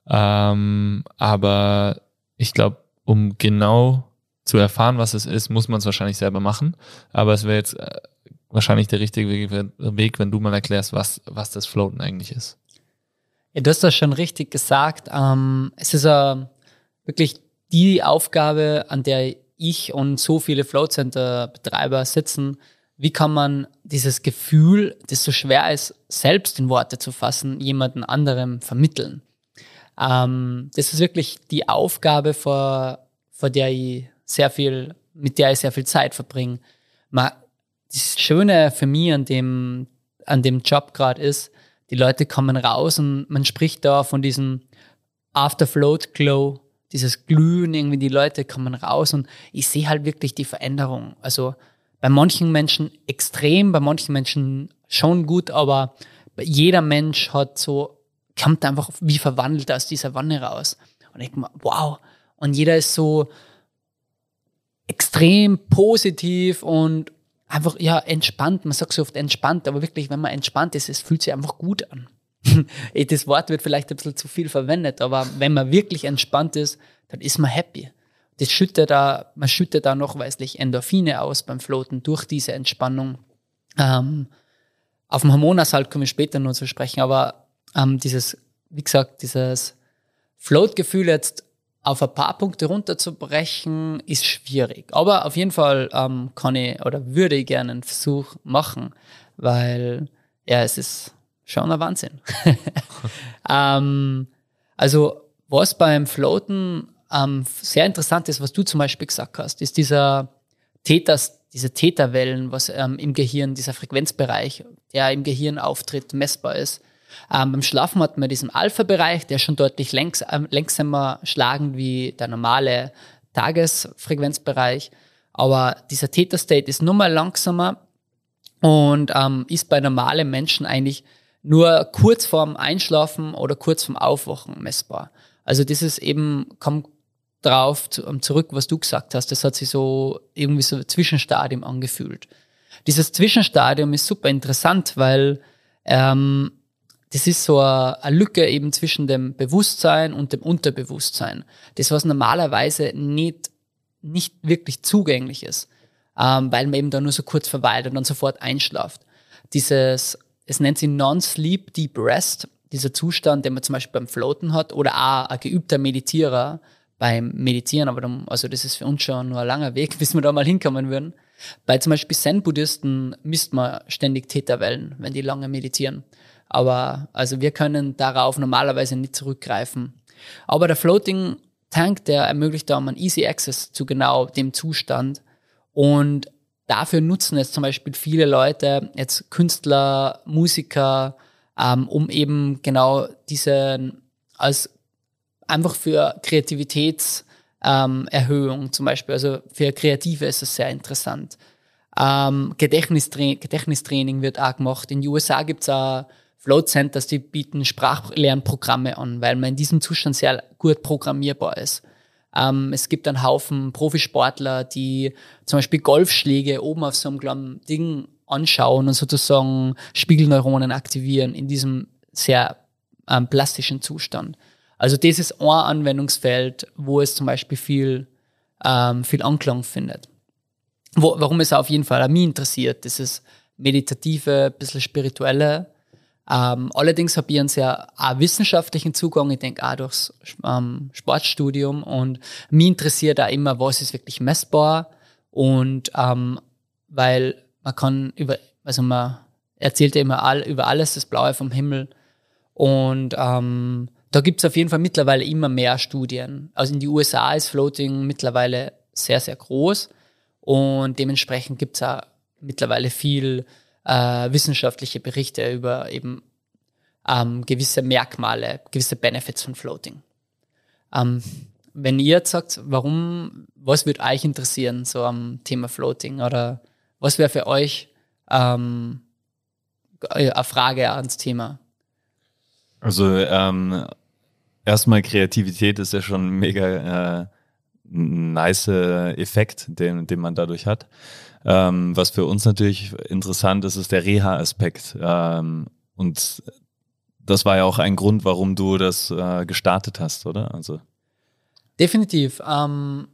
Ähm, aber ich glaube, um genau zu erfahren, was es ist, muss man es wahrscheinlich selber machen. Aber es wäre jetzt äh, wahrscheinlich der richtige Weg, wenn du mal erklärst, was, was das Floaten eigentlich ist. Ja, du hast das schon richtig gesagt. Ähm, es ist äh, wirklich die Aufgabe, an der ich und so viele Float Center Betreiber sitzen. Wie kann man dieses Gefühl, das so schwer ist, selbst in Worte zu fassen, jemanden anderem vermitteln? Ähm, das ist wirklich die Aufgabe, vor, vor der ich sehr viel, mit der ich sehr viel Zeit verbringe. das Schöne für mich an dem, an dem Job gerade ist, die Leute kommen raus und man spricht da von diesem Afterfloat Glow, dieses Glühen, irgendwie die Leute kommen raus und ich sehe halt wirklich die Veränderung. Also bei manchen Menschen extrem, bei manchen Menschen schon gut, aber jeder Mensch hat so, kommt einfach wie verwandelt aus dieser Wanne raus. Und ich denke wow. Und jeder ist so extrem positiv und einfach, ja, entspannt. Man sagt so oft entspannt, aber wirklich, wenn man entspannt ist, es fühlt sich einfach gut an. (laughs) das Wort wird vielleicht ein bisschen zu viel verwendet, aber wenn man wirklich entspannt ist, dann ist man happy. Das schüttet da, man schüttet da nachweislich Endorphine aus beim Floaten durch diese Entspannung. Ähm, auf dem Hormonashalt kommen wir später noch zu sprechen, aber ähm, dieses, wie gesagt, dieses Float-Gefühl jetzt auf ein paar Punkte runterzubrechen, ist schwierig. Aber auf jeden Fall ähm, kann ich oder würde ich gerne einen Versuch machen, weil ja, es ist schon ein Wahnsinn. (laughs) ähm, also was beim Floaten ähm, sehr interessant ist, was du zum Beispiel gesagt hast, ist dieser Täters, diese Täterwellen, was ähm, im Gehirn, dieser Frequenzbereich, der im Gehirn auftritt, messbar ist. Ähm, beim Schlafen hat man diesen Alpha-Bereich, der schon deutlich längs, äh, längsamer schlagend wie der normale Tagesfrequenzbereich. Aber dieser Theta-State ist nur mal langsamer und ähm, ist bei normalen Menschen eigentlich nur kurz vorm Einschlafen oder kurz vorm Aufwachen messbar. Also das ist eben, kommt drauf zurück, was du gesagt hast. Das hat sich so irgendwie so ein Zwischenstadium angefühlt. Dieses Zwischenstadium ist super interessant, weil ähm, das ist so eine, eine Lücke eben zwischen dem Bewusstsein und dem Unterbewusstsein. Das, was normalerweise nicht, nicht wirklich zugänglich ist, ähm, weil man eben da nur so kurz verweilt und dann sofort einschlaft. Dieses, es nennt sich Non-Sleep Deep Rest, dieser Zustand, den man zum Beispiel beim Floaten hat oder auch ein geübter Meditierer beim Meditieren, aber dann, also das ist für uns schon nur ein langer Weg, (laughs) bis wir da mal hinkommen würden. Bei zum Beispiel Zen-Buddhisten misst man ständig Täterwellen, wenn die lange meditieren. Aber also wir können darauf normalerweise nicht zurückgreifen. Aber der Floating Tank, der ermöglicht da einen Easy Access zu genau dem Zustand. Und dafür nutzen es zum Beispiel viele Leute, jetzt Künstler, Musiker, ähm, um eben genau diese als einfach für Kreativitätserhöhung ähm, zum Beispiel, also für Kreative ist es sehr interessant. Ähm, Gedächtnistra Gedächtnistraining wird auch gemacht. In den USA gibt es auch Float Centers, die bieten Sprachlernprogramme an, weil man in diesem Zustand sehr gut programmierbar ist. Ähm, es gibt einen Haufen Profisportler, die zum Beispiel Golfschläge oben auf so einem kleinen Ding anschauen und sozusagen Spiegelneuronen aktivieren in diesem sehr ähm, plastischen Zustand. Also das ist ein Anwendungsfeld, wo es zum Beispiel viel, ähm, viel Anklang findet. Wo, warum es auf jeden Fall an mich interessiert, das ist meditative, ein bisschen spirituelle ähm, allerdings habe ich einen sehr auch wissenschaftlichen Zugang, ich denke auch durchs ähm, Sportstudium. Und mich interessiert auch immer, was ist wirklich messbar? Und ähm, weil man kann über, also man erzählt ja immer all, über alles das Blaue vom Himmel. Und ähm, da gibt es auf jeden Fall mittlerweile immer mehr Studien. Also in die USA ist Floating mittlerweile sehr, sehr groß. Und dementsprechend gibt es auch mittlerweile viel äh, wissenschaftliche Berichte über eben ähm, gewisse Merkmale, gewisse Benefits von Floating. Ähm, wenn ihr jetzt sagt, warum, was würde euch interessieren, so am Thema Floating oder was wäre für euch ähm, eine Frage ans Thema? Also ähm, erstmal Kreativität ist ja schon ein mega äh, nice Effekt, den, den man dadurch hat. Ähm, was für uns natürlich interessant ist, ist der Reha-Aspekt. Ähm, und das war ja auch ein Grund, warum du das äh, gestartet hast, oder? Also. Definitiv. Ähm,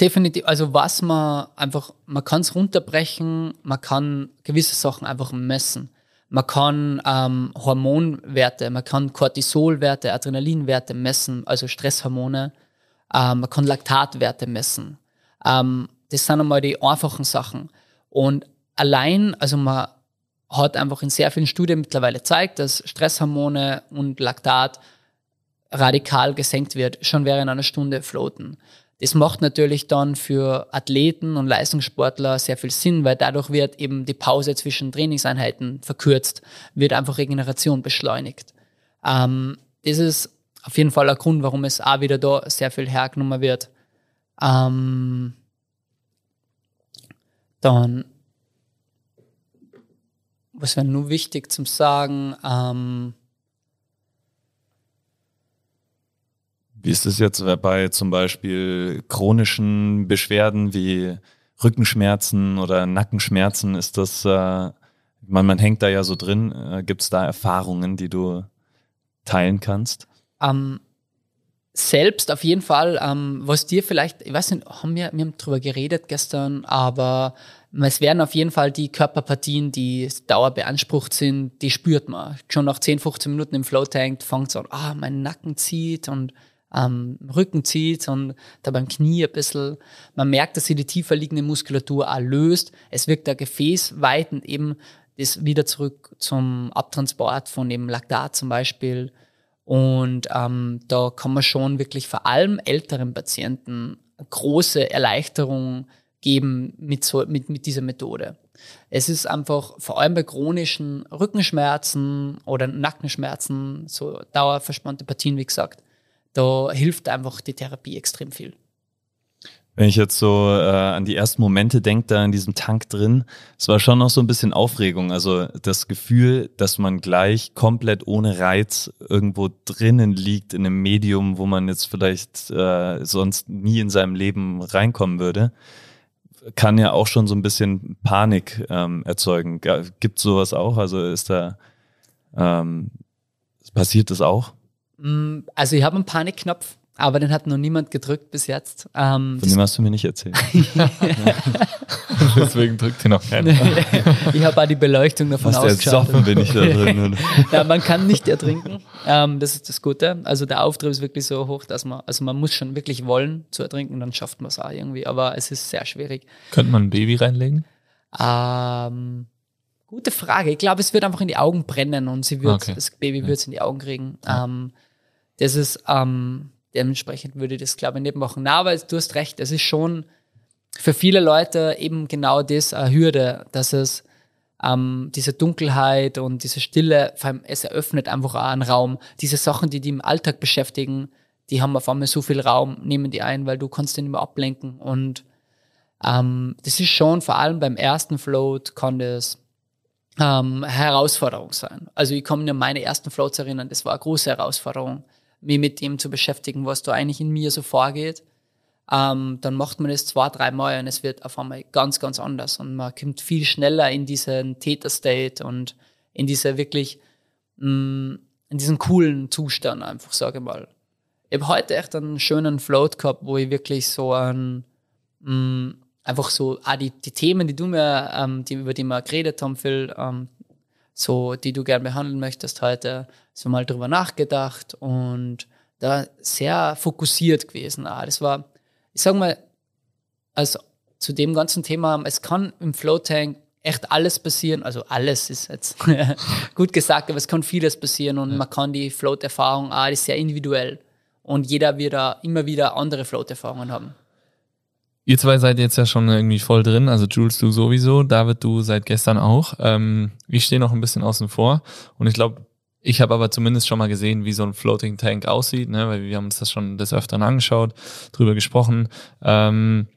Definitiv, also was man einfach, man kann es runterbrechen, man kann gewisse Sachen einfach messen. Man kann ähm, Hormonwerte, man kann Cortisolwerte, Adrenalinwerte messen, also Stresshormone. Ähm, man kann Laktatwerte messen. Ähm, das sind einmal die einfachen Sachen. Und allein, also man hat einfach in sehr vielen Studien mittlerweile gezeigt, dass Stresshormone und Laktat radikal gesenkt wird, schon während einer Stunde floaten. Das macht natürlich dann für Athleten und Leistungssportler sehr viel Sinn, weil dadurch wird eben die Pause zwischen Trainingseinheiten verkürzt, wird einfach Regeneration beschleunigt. Ähm, das ist auf jeden Fall ein Grund, warum es auch wieder da sehr viel hergenommen wird. Ähm, dann, was wäre nur wichtig zum Sagen? Ähm, Wie ist es jetzt bei zum Beispiel chronischen Beschwerden wie Rückenschmerzen oder Nackenschmerzen? Ist das, äh, man, man hängt da ja so drin. Äh, Gibt es da Erfahrungen, die du teilen kannst? Ähm, selbst auf jeden Fall, ähm, was dir vielleicht, ich weiß nicht, haben wir, wir haben drüber geredet gestern, aber es werden auf jeden Fall die Körperpartien, die dauerbeansprucht sind, die spürt man. Schon nach 10, 15 Minuten im Flow-Tank fängt es an, ah, mein Nacken zieht und am Rücken zieht und da beim Knie ein bisschen. Man merkt, dass sich die tiefer liegende Muskulatur auch löst. Es wirkt der Gefäß weitend eben das wieder zurück zum Abtransport von dem Laktat zum Beispiel. Und ähm, da kann man schon wirklich vor allem älteren Patienten große Erleichterung geben mit, so, mit, mit dieser Methode. Es ist einfach vor allem bei chronischen Rückenschmerzen oder Nackenschmerzen, so dauerverspannte Partien, wie gesagt, da hilft einfach die Therapie extrem viel. Wenn ich jetzt so äh, an die ersten Momente denke, da in diesem Tank drin, es war schon noch so ein bisschen Aufregung. Also das Gefühl, dass man gleich komplett ohne Reiz irgendwo drinnen liegt in einem Medium, wo man jetzt vielleicht äh, sonst nie in seinem Leben reinkommen würde, kann ja auch schon so ein bisschen Panik ähm, erzeugen. Gibt sowas auch? Also ist da ähm, passiert das auch? Mm, also ich habe einen Panikknopf, aber den hat noch niemand gedrückt bis jetzt. Ähm, Von dem hast du mir nicht erzählt. (laughs) (laughs) Deswegen drückt ihn noch keiner. ich habe auch die Beleuchtung davon Was ausgeschaltet. bin ich da drin. (laughs) ja, man kann nicht ertrinken. Ähm, das ist das Gute. Also der Auftrieb ist wirklich so hoch, dass man, also man muss schon wirklich wollen zu ertrinken, dann schafft man es auch irgendwie. Aber es ist sehr schwierig. Könnte man ein Baby reinlegen? Ähm, gute Frage. Ich glaube, es wird einfach in die Augen brennen und sie wird, okay. das Baby wird es in die Augen kriegen. Ja. Ähm, das ist, ähm, dementsprechend würde ich das, glaube ich, nicht machen. Na, aber du hast recht, es ist schon für viele Leute eben genau das eine Hürde, dass es ähm, diese Dunkelheit und diese Stille, vor allem es eröffnet einfach auch einen Raum. Diese Sachen, die die im Alltag beschäftigen, die haben auf einmal so viel Raum, nehmen die ein, weil du kannst den immer ablenken. Und ähm, das ist schon, vor allem beim ersten Float, kann das ähm, Herausforderung sein. Also ich kann an meine ersten Floats erinnern, das war eine große Herausforderung mich mit dem zu beschäftigen, was da eigentlich in mir so vorgeht. Ähm, dann macht man das zwei, drei Mal und es wird auf einmal ganz, ganz anders und man kommt viel schneller in diesen Täter-State und in diese wirklich, mh, mm, in diesen coolen Zustand einfach, sage ich mal. Ich habe heute echt einen schönen Float gehabt, wo ich wirklich so ein, mh, mm, einfach so, ah, die, die Themen, die du mir, ähm, die, über die wir geredet haben, Phil, ähm, so, die du gern behandeln möchtest heute, so mal drüber nachgedacht und da sehr fokussiert gewesen. Ah, das war, ich sag mal, also zu dem ganzen Thema, es kann im Flow Tank echt alles passieren, also alles ist jetzt (laughs) gut gesagt, aber es kann vieles passieren und ja. man kann die Float-Erfahrung, ah, ist sehr individuell und jeder wird da immer wieder andere Float-Erfahrungen haben. Ihr zwei seid jetzt ja schon irgendwie voll drin, also Jules, du sowieso, David, du seit gestern auch. Ähm, ich stehe noch ein bisschen außen vor und ich glaube, ich habe aber zumindest schon mal gesehen, wie so ein Floating Tank aussieht, ne? weil wir haben uns das schon des Öfteren angeschaut, drüber gesprochen. Ähm,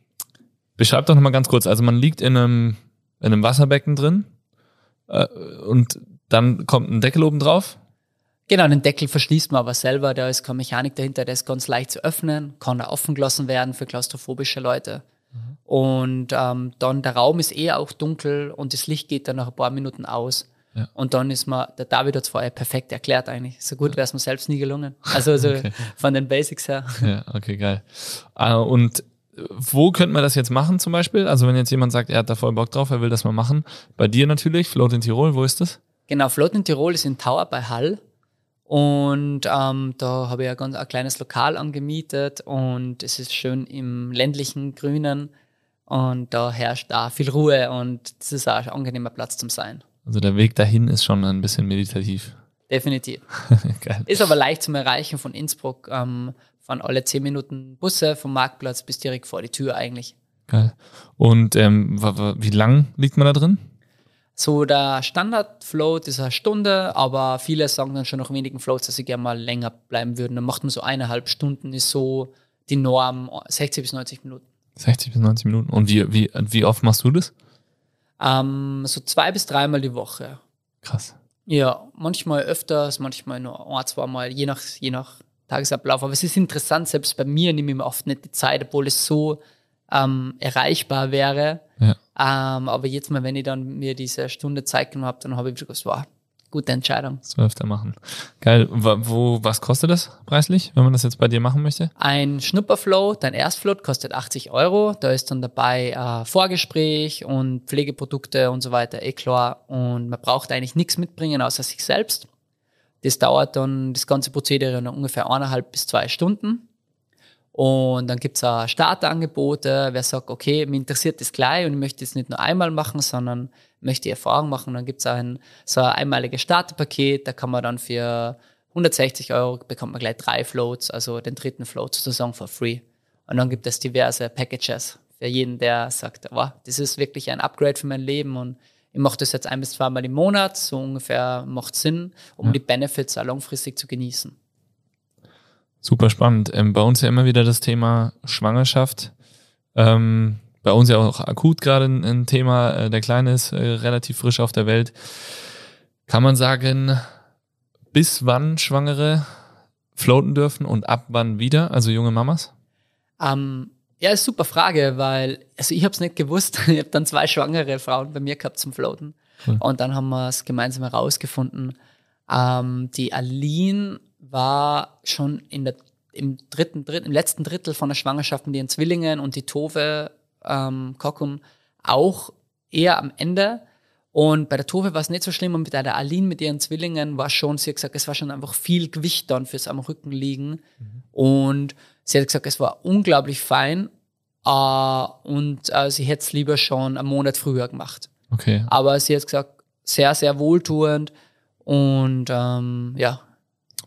beschreib doch nochmal ganz kurz, also man liegt in einem, in einem Wasserbecken drin äh, und dann kommt ein Deckel oben drauf Genau, den Deckel verschließt man aber selber, da ist keine Mechanik dahinter, der ist ganz leicht zu öffnen, kann da offen gelassen werden für klaustrophobische Leute. Mhm. Und ähm, dann der Raum ist eher auch dunkel und das Licht geht dann nach ein paar Minuten aus. Ja. Und dann ist man, der David hat es vorher perfekt erklärt eigentlich. So gut wäre es mir selbst nie gelungen. Also, also okay. von den Basics her. Ja, okay, geil. Uh, und wo könnte man das jetzt machen zum Beispiel? Also wenn jetzt jemand sagt, er hat da voll Bock drauf, er will das mal machen. Bei dir natürlich, Float in Tirol, wo ist das? Genau, Float in Tirol ist in Tower bei Hall. Und ähm, da habe ich ja ganz ein kleines Lokal angemietet und es ist schön im ländlichen Grünen und da herrscht da viel Ruhe und es ist auch ein angenehmer Platz zum Sein. Also der Weg dahin ist schon ein bisschen meditativ. Definitiv. (laughs) Geil. Ist aber leicht zum Erreichen von Innsbruck. Ähm, fahren alle zehn Minuten Busse vom Marktplatz bis direkt vor die Tür eigentlich. Geil. Und ähm, wie lang liegt man da drin? So der Standard-Float ist eine Stunde, aber viele sagen dann schon nach wenigen Floats, dass sie gerne mal länger bleiben würden. Dann macht man so eineinhalb Stunden, ist so die Norm, 60 bis 90 Minuten. 60 bis 90 Minuten. Und wie, wie, wie oft machst du das? Ähm, so zwei bis dreimal die Woche. Krass. Ja, manchmal öfters, manchmal nur ein, zweimal, je nach, je nach Tagesablauf. Aber es ist interessant, selbst bei mir nehme ich mir oft nicht die Zeit, obwohl es so ähm, erreichbar wäre. Ja. Ähm, aber jetzt mal, wenn ich dann mir diese Stunde Zeit genommen habe, dann habe ich gesagt, das war gute Entscheidung. Das wir öfter machen. Geil. Wo, was kostet das preislich, wenn man das jetzt bei dir machen möchte? Ein Schnupperflow, dein Erstfloat kostet 80 Euro. Da ist dann dabei äh, Vorgespräch und Pflegeprodukte und so weiter, eh klar. Und man braucht eigentlich nichts mitbringen, außer sich selbst. Das dauert dann, das ganze Prozedere dann ungefähr eineinhalb bis zwei Stunden. Und dann gibt's auch Starterangebote. Wer sagt, okay, mir interessiert das gleich und ich möchte es nicht nur einmal machen, sondern möchte Erfahrung machen. Dann gibt's auch ein, so ein einmaliges Starterpaket. Da kann man dann für 160 Euro bekommt man gleich drei Floats, also den dritten Float sozusagen for free. Und dann gibt es diverse Packages für jeden, der sagt, wow, das ist wirklich ein Upgrade für mein Leben und ich mache das jetzt ein bis zweimal im Monat, so ungefähr macht Sinn, um die Benefits auch langfristig zu genießen. Super spannend. Ähm, bei uns ja immer wieder das Thema Schwangerschaft. Ähm, bei uns ja auch akut gerade ein, Thema. Äh, der Kleine ist äh, relativ frisch auf der Welt. Kann man sagen, bis wann Schwangere floaten dürfen und ab wann wieder? Also junge Mamas? Ähm, ja, ist super Frage, weil also ich habe es nicht gewusst. (laughs) Ich habe dann zwei schwangere Frauen bei mir gehabt zum Floaten. Cool. Und dann haben wir es gemeinsam herausgefunden. Ähm, die Aline war schon in der, im, dritten, Dritt, im letzten Drittel von der Schwangerschaft mit ihren Zwillingen und die Tove ähm, Kokum auch eher am Ende. Und bei der Tove war es nicht so schlimm und mit der Aline mit ihren Zwillingen war schon, sie hat gesagt, es war schon einfach viel Gewicht dann fürs am Rücken liegen. Und sie hat gesagt, es war unglaublich fein äh, und äh, sie hätte es lieber schon einen Monat früher gemacht. Okay. Aber sie hat gesagt, sehr, sehr wohltuend und ähm, ja,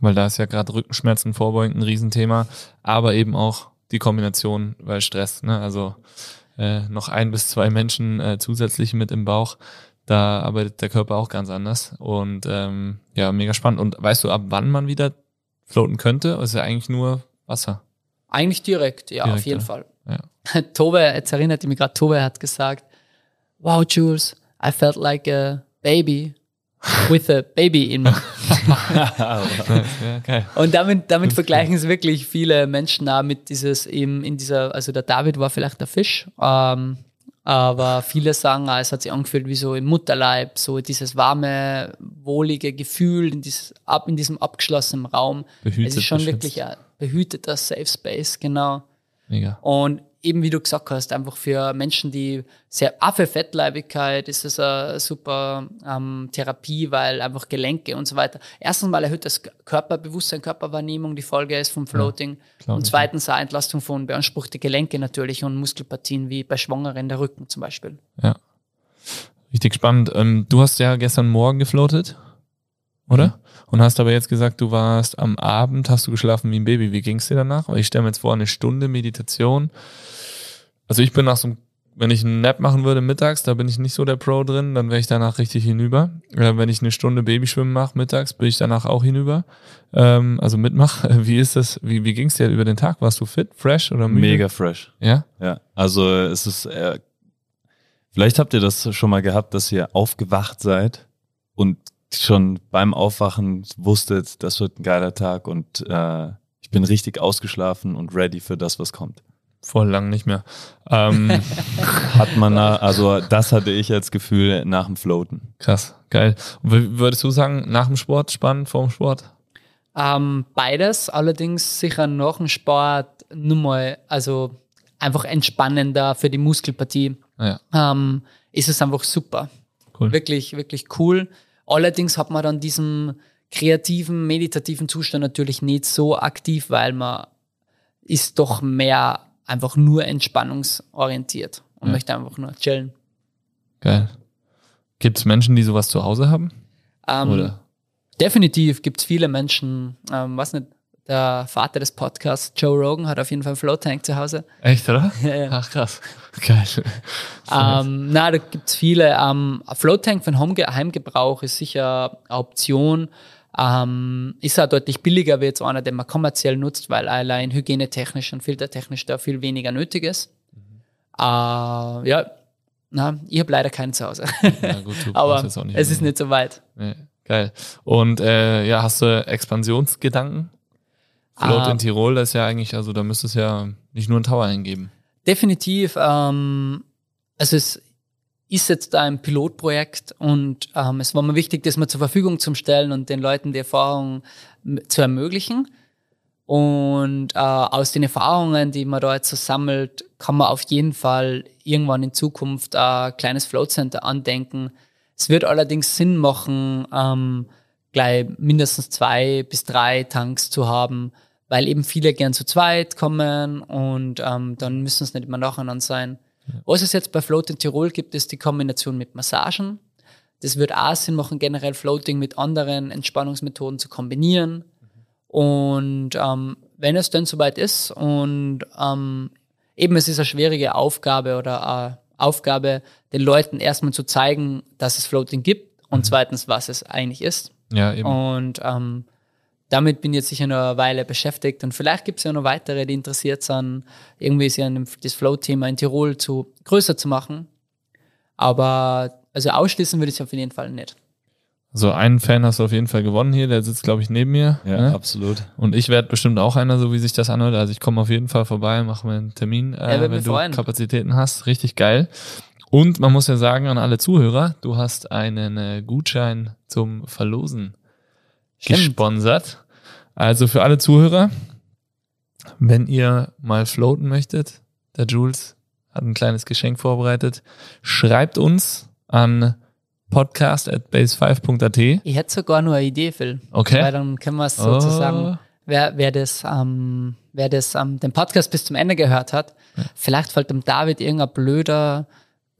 Weil da ist ja gerade Rückenschmerzen vorbeugend ein Riesenthema, aber eben auch die Kombination, weil Stress, ne? Also äh, noch ein bis zwei Menschen äh, zusätzlich mit im Bauch, da arbeitet der Körper auch ganz anders. Und ähm, ja, mega spannend. Und weißt du, ab wann man wieder floaten könnte? Ist ja eigentlich nur Wasser. eigentlich direkt, ja, Direkt, auf jeden ja. Fall. Ja. (laughs) Tobe, jetzt erinnert mich gerade, Tobe hat gesagt, wow, Jules, I felt like a baby with a baby in geil. (laughs) Und damit, damit vergleichen es wirklich viele Menschen auch mit dieses eben in dieser, also der David war vielleicht der Fisch, ähm, aber viele sagen, auch, es hat sich angefühlt wie so im Mutterleib, so dieses warme, wohlige Gefühl in, dieses, ab, in diesem abgeschlossenen Raum. Behütet, es ist schon beschützt. wirklich ein behüteter Safe Space, genau. Mega. Und eben wie du gesagt hast, einfach für Menschen, die sehr, auch für Fettleibigkeit ist es eine super ähm, Therapie, weil einfach Gelenke und so weiter. Erstens mal erhöht das Körperbewusstsein, Körperwahrnehmung, die Folge ist vom Floating. glaub und zweitens auch Entlastung von beanspruchte Gelenke natürlich und Muskelpartien wie bei Schwangeren der Rücken zum Beispiel. Ja. Richtig spannend. Ähm, du hast ja gestern Morgen gefloatet, oder? Und hast aber jetzt gesagt, du warst am Abend, hast du geschlafen wie ein Baby. Wie ging's dir danach? Weil ich stelle mir jetzt vor, eine Stunde Meditation. Also ich bin nach so einem, wenn ich einen Nap machen würde mittags, da bin ich nicht so der Pro drin, dann wäre ich danach richtig hinüber. Äh, wenn ich eine Stunde Babyschwimmen mache mittags, bin ich danach auch hinüber. Ähm, also mitmach. (laughs) Wie ist das? Wie, wie ging's dir über den Tag? Warst du fit, fresh oder müde? Mega fresh. Ja? Ja, also es ist, äh, vielleicht habt ihr das schon mal gehabt, dass ihr aufgewacht seid und schon beim Aufwachen wusstet, das wird ein geiler Tag und äh, ich bin richtig ausgeschlafen und ready für das, was kommt. Voll lang nicht mehr. Ähm, (laughs) Hat man, na, also das hatte ich als Gefühl nach dem Floaten. Krass, geil. Und würdest du sagen, nach dem Sport spannend, vor dem Sport? Ähm, beides, allerdings sicher nach dem Sport nur mal, also einfach entspannender für die Muskelpartie. Ja, Ähm, ist es einfach super. cool. Wirklich, wirklich cool. Allerdings hat man dann diesen kreativen, meditativen Zustand natürlich nicht so aktiv, weil man ist doch mehr einfach nur entspannungsorientiert und Ja. möchte einfach nur chillen. Geil. Gibt es Menschen, die sowas zu Hause haben? Ähm, Oder? Definitiv gibt es viele Menschen, ähm, was nicht, der Vater des Podcasts, Joe Rogan, hat auf jeden Fall einen Float Tank zu Hause. Echt, oder? Ja, ja. Ach, krass. Geil. Ähm, na, da gibt es viele. Ähm, ein Float Tank für Heimge Heimgebrauch ist sicher eine Option. Ähm, ist auch deutlich billiger wie jetzt einer, den man kommerziell nutzt, weil allein hygienetechnisch und filtertechnisch da viel weniger nötig ist. Äh, ja, na, ich habe leider keinen zu Hause. Ja, gut, (laughs) Aber es ist nicht so weit. Nee, geil. Und äh, ja, hast du Expansionsgedanken? Float Ah. in Tirol, das ist ja eigentlich, also da müsstest du ja nicht nur einen Tower eingeben. Definitiv. Ähm, also es ist jetzt ein Pilotprojekt und ähm, es war mir wichtig, das mal zur Verfügung zu stellen und den Leuten die Erfahrung zu ermöglichen. Und äh, aus den Erfahrungen, die man da jetzt so sammelt, kann man auf jeden Fall irgendwann in Zukunft ein kleines Float Center andenken. Es wird allerdings Sinn machen, ähm, gleich mindestens zwei bis drei Tanks zu haben, weil eben viele gern zu zweit kommen und ähm, dann müssen es nicht immer nacheinander sein. Was es jetzt bei Float in Tirol gibt, ist die Kombination mit Massagen. Das wird auch Sinn machen, generell Floating mit anderen Entspannungsmethoden zu kombinieren. Und ähm, wenn es dann soweit ist und ähm, eben es ist eine schwierige Aufgabe oder eine Aufgabe, den Leuten erstmal zu zeigen, dass es Floating gibt und zweitens, was es eigentlich ist. Ja, eben. Und ähm, damit bin ich jetzt sicher noch eine Weile beschäftigt. Und vielleicht gibt es ja noch weitere, die interessiert sind, irgendwie sich an das Flow-Thema in Tirol zu größer zu machen. Aber also ausschließen würde ich es auf jeden Fall nicht. So einen Fan hast du auf jeden Fall gewonnen hier, der sitzt, glaube ich, neben mir. Ja, ne? absolut. Und ich werde bestimmt auch einer, so wie sich das anhört. Also ich komme auf jeden Fall vorbei, mache mir einen Termin, äh, wenn du freuen. Kapazitäten hast. Richtig geil. Und man muss ja sagen an alle Zuhörer, du hast einen äh, Gutschein zum Verlosen Stimmt. gesponsert. Also für alle Zuhörer, wenn ihr mal floaten möchtet, der Jules hat ein kleines Geschenk vorbereitet. Schreibt uns an podcast at base5.at. Ich hätte sogar nur eine Idee, Phil. Okay. Weil dann können wir es sozusagen, Oh. wer, wer das, ähm, wer das ähm, den Podcast bis zum Ende gehört hat, vielleicht fällt dem David irgendein blöder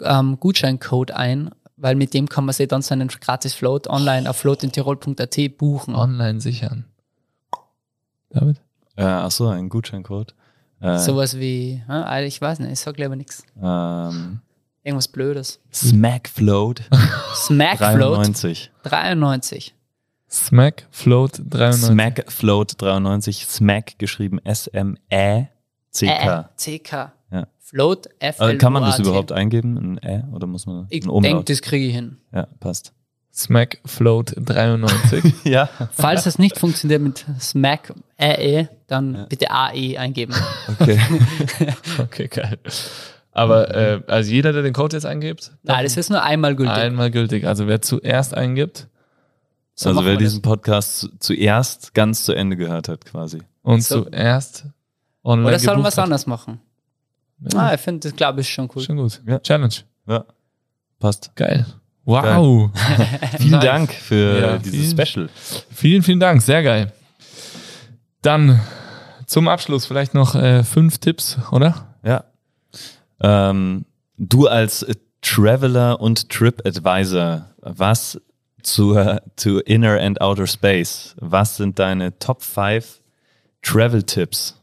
ähm, Gutscheincode ein, weil mit dem kann man sich dann seinen gratis Float online auf floatintirol.at buchen. Online sichern. David? Äh, achso, ein Gutscheincode. Äh, Sowas wie, äh, ich weiß nicht, ich sag lieber nichts. ähm, Irgendwas Blödes. Smackfloat Smackfloat 93. 93. Smack Float 93. Smackfloat 93. Smack geschrieben S-M-E-C-K. Ä, CK. Ja. Float F Äh, kann man das überhaupt eingeben? Ein Ä oder muss man Ich denke, das kriege ich hin. Ja, passt. Smack Float 93. (laughs) Ja. Falls das nicht funktioniert mit Smack AE, dann bitte AE eingeben. Okay. (laughs) okay, geil. Aber äh, also jeder, der den Code jetzt eingibt, Nein, das ist nur einmal gültig. einmal gültig. Also wer zuerst eingibt So also wer diesen Podcast zu, zuerst ganz zu Ende gehört hat, quasi. und So. zuerst online Oder sollen wir was hat. anderes machen? Ja, Ah, ich finde, das glaube ich schon cool. Schon gut. Ja. Challenge. Ja. Passt. Geil. Wow. (laughs) Vielen Nice. Dank für Ja, dieses vielen- Special. Vielen, vielen Dank. Sehr geil. Dann zum Abschluss vielleicht noch äh, fünf Tipps, oder? Ja. Ähm, du als Traveler und Trip Advisor, was zur, zu Inner and Outer Space? Was sind deine Top 5 Travel Tipps?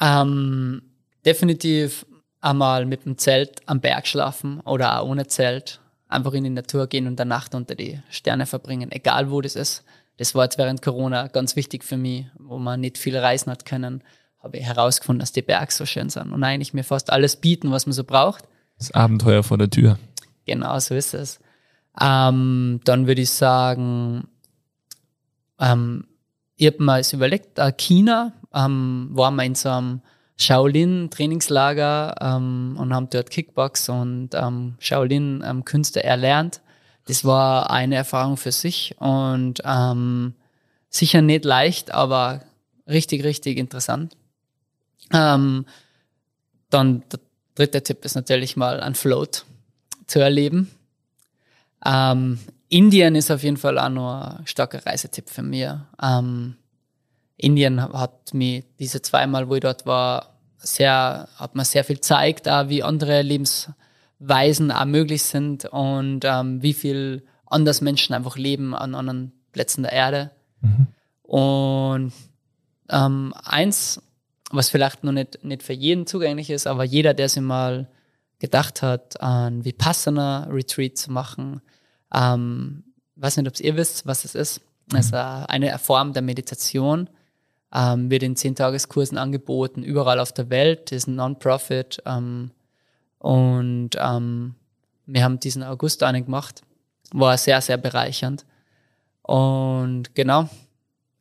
Ähm, definitiv einmal mit dem Zelt am Berg schlafen oder auch ohne Zelt. Einfach in die Natur gehen und der Nacht unter die Sterne verbringen, egal wo das ist. Das war jetzt während Corona ganz wichtig für mich, wo man nicht viel reisen hat können, habe ich herausgefunden, dass die Berge so schön sind und eigentlich mir fast alles bieten, was man so braucht. Das Abenteuer vor der Tür. Genau, so ist es. Ähm, dann würde ich sagen, ähm, ich habe mir überlegt, äh, China ähm, waren wir in so einem Shaolin-Trainingslager ähm, und haben dort Kickbox und ähm, Shaolin-Künste erlernt. Das war eine Erfahrung für sich und ähm, sicher nicht leicht, aber richtig, richtig interessant. Ähm, dann der dritte Tipp ist natürlich mal ein Float zu erleben. Ähm, Indien ist auf jeden Fall auch noch ein starker Reisetipp für mich. Ähm, Indien hat mir diese zweimal, wo ich dort war, sehr, hat mir sehr viel gezeigt, auch wie andere Lebensweisen auch möglich sind und ähm, wie viel anders Menschen einfach leben an anderen Plätzen der Erde. Mhm. Und ähm, eins, was vielleicht noch nicht, nicht für jeden zugänglich ist, aber jeder, der sich mal gedacht hat, ein Vipassana-Retreat zu machen, ähm, weiß nicht, ob ihr wisst, was es ist. Es ist eine Form der Meditation, ähm, wird in 10-Tageskursen angeboten, überall auf der Welt, ist ein Non-Profit. Ähm, und ähm, wir haben diesen August einen gemacht. War sehr, sehr bereichernd. Und genau,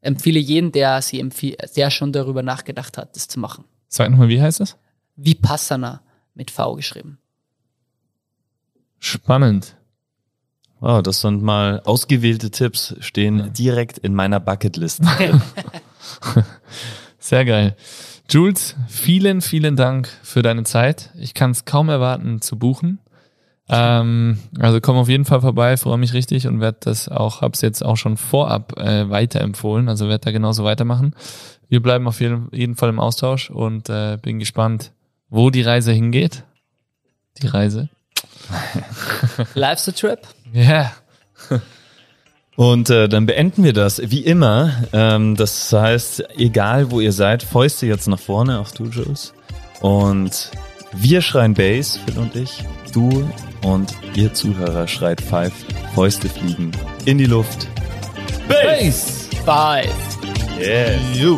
empfehle jeden, der, sie der schon darüber nachgedacht hat, das zu machen. Sag nochmal, wie heißt das? Vipassana mit V geschrieben. Spannend. Wow, das sind mal ausgewählte Tipps, stehen direkt in meiner Bucketlist. (laughs) (laughs) Sehr geil. Jules, vielen, vielen Dank für deine Zeit. Ich kann es kaum erwarten zu buchen. Ähm, also komm auf jeden Fall vorbei, freue mich richtig und werde das auch, hab's jetzt auch schon vorab äh, weiterempfohlen, also werde da genauso weitermachen. Wir bleiben auf jeden, jeden Fall im Austausch und äh, bin gespannt, wo die Reise hingeht. Die Reise. (laughs) Life's a trip. Ja. Yeah. (laughs) Und äh, dann beenden wir das wie immer. Ähm, das heißt, egal wo ihr seid, Fäuste jetzt nach vorne, auch du, Jules. Und wir schreien Bass, Phil und ich. Du und ihr Zuhörer schreit Five. Fäuste fliegen in die Luft. Bass! Five! Yes! You.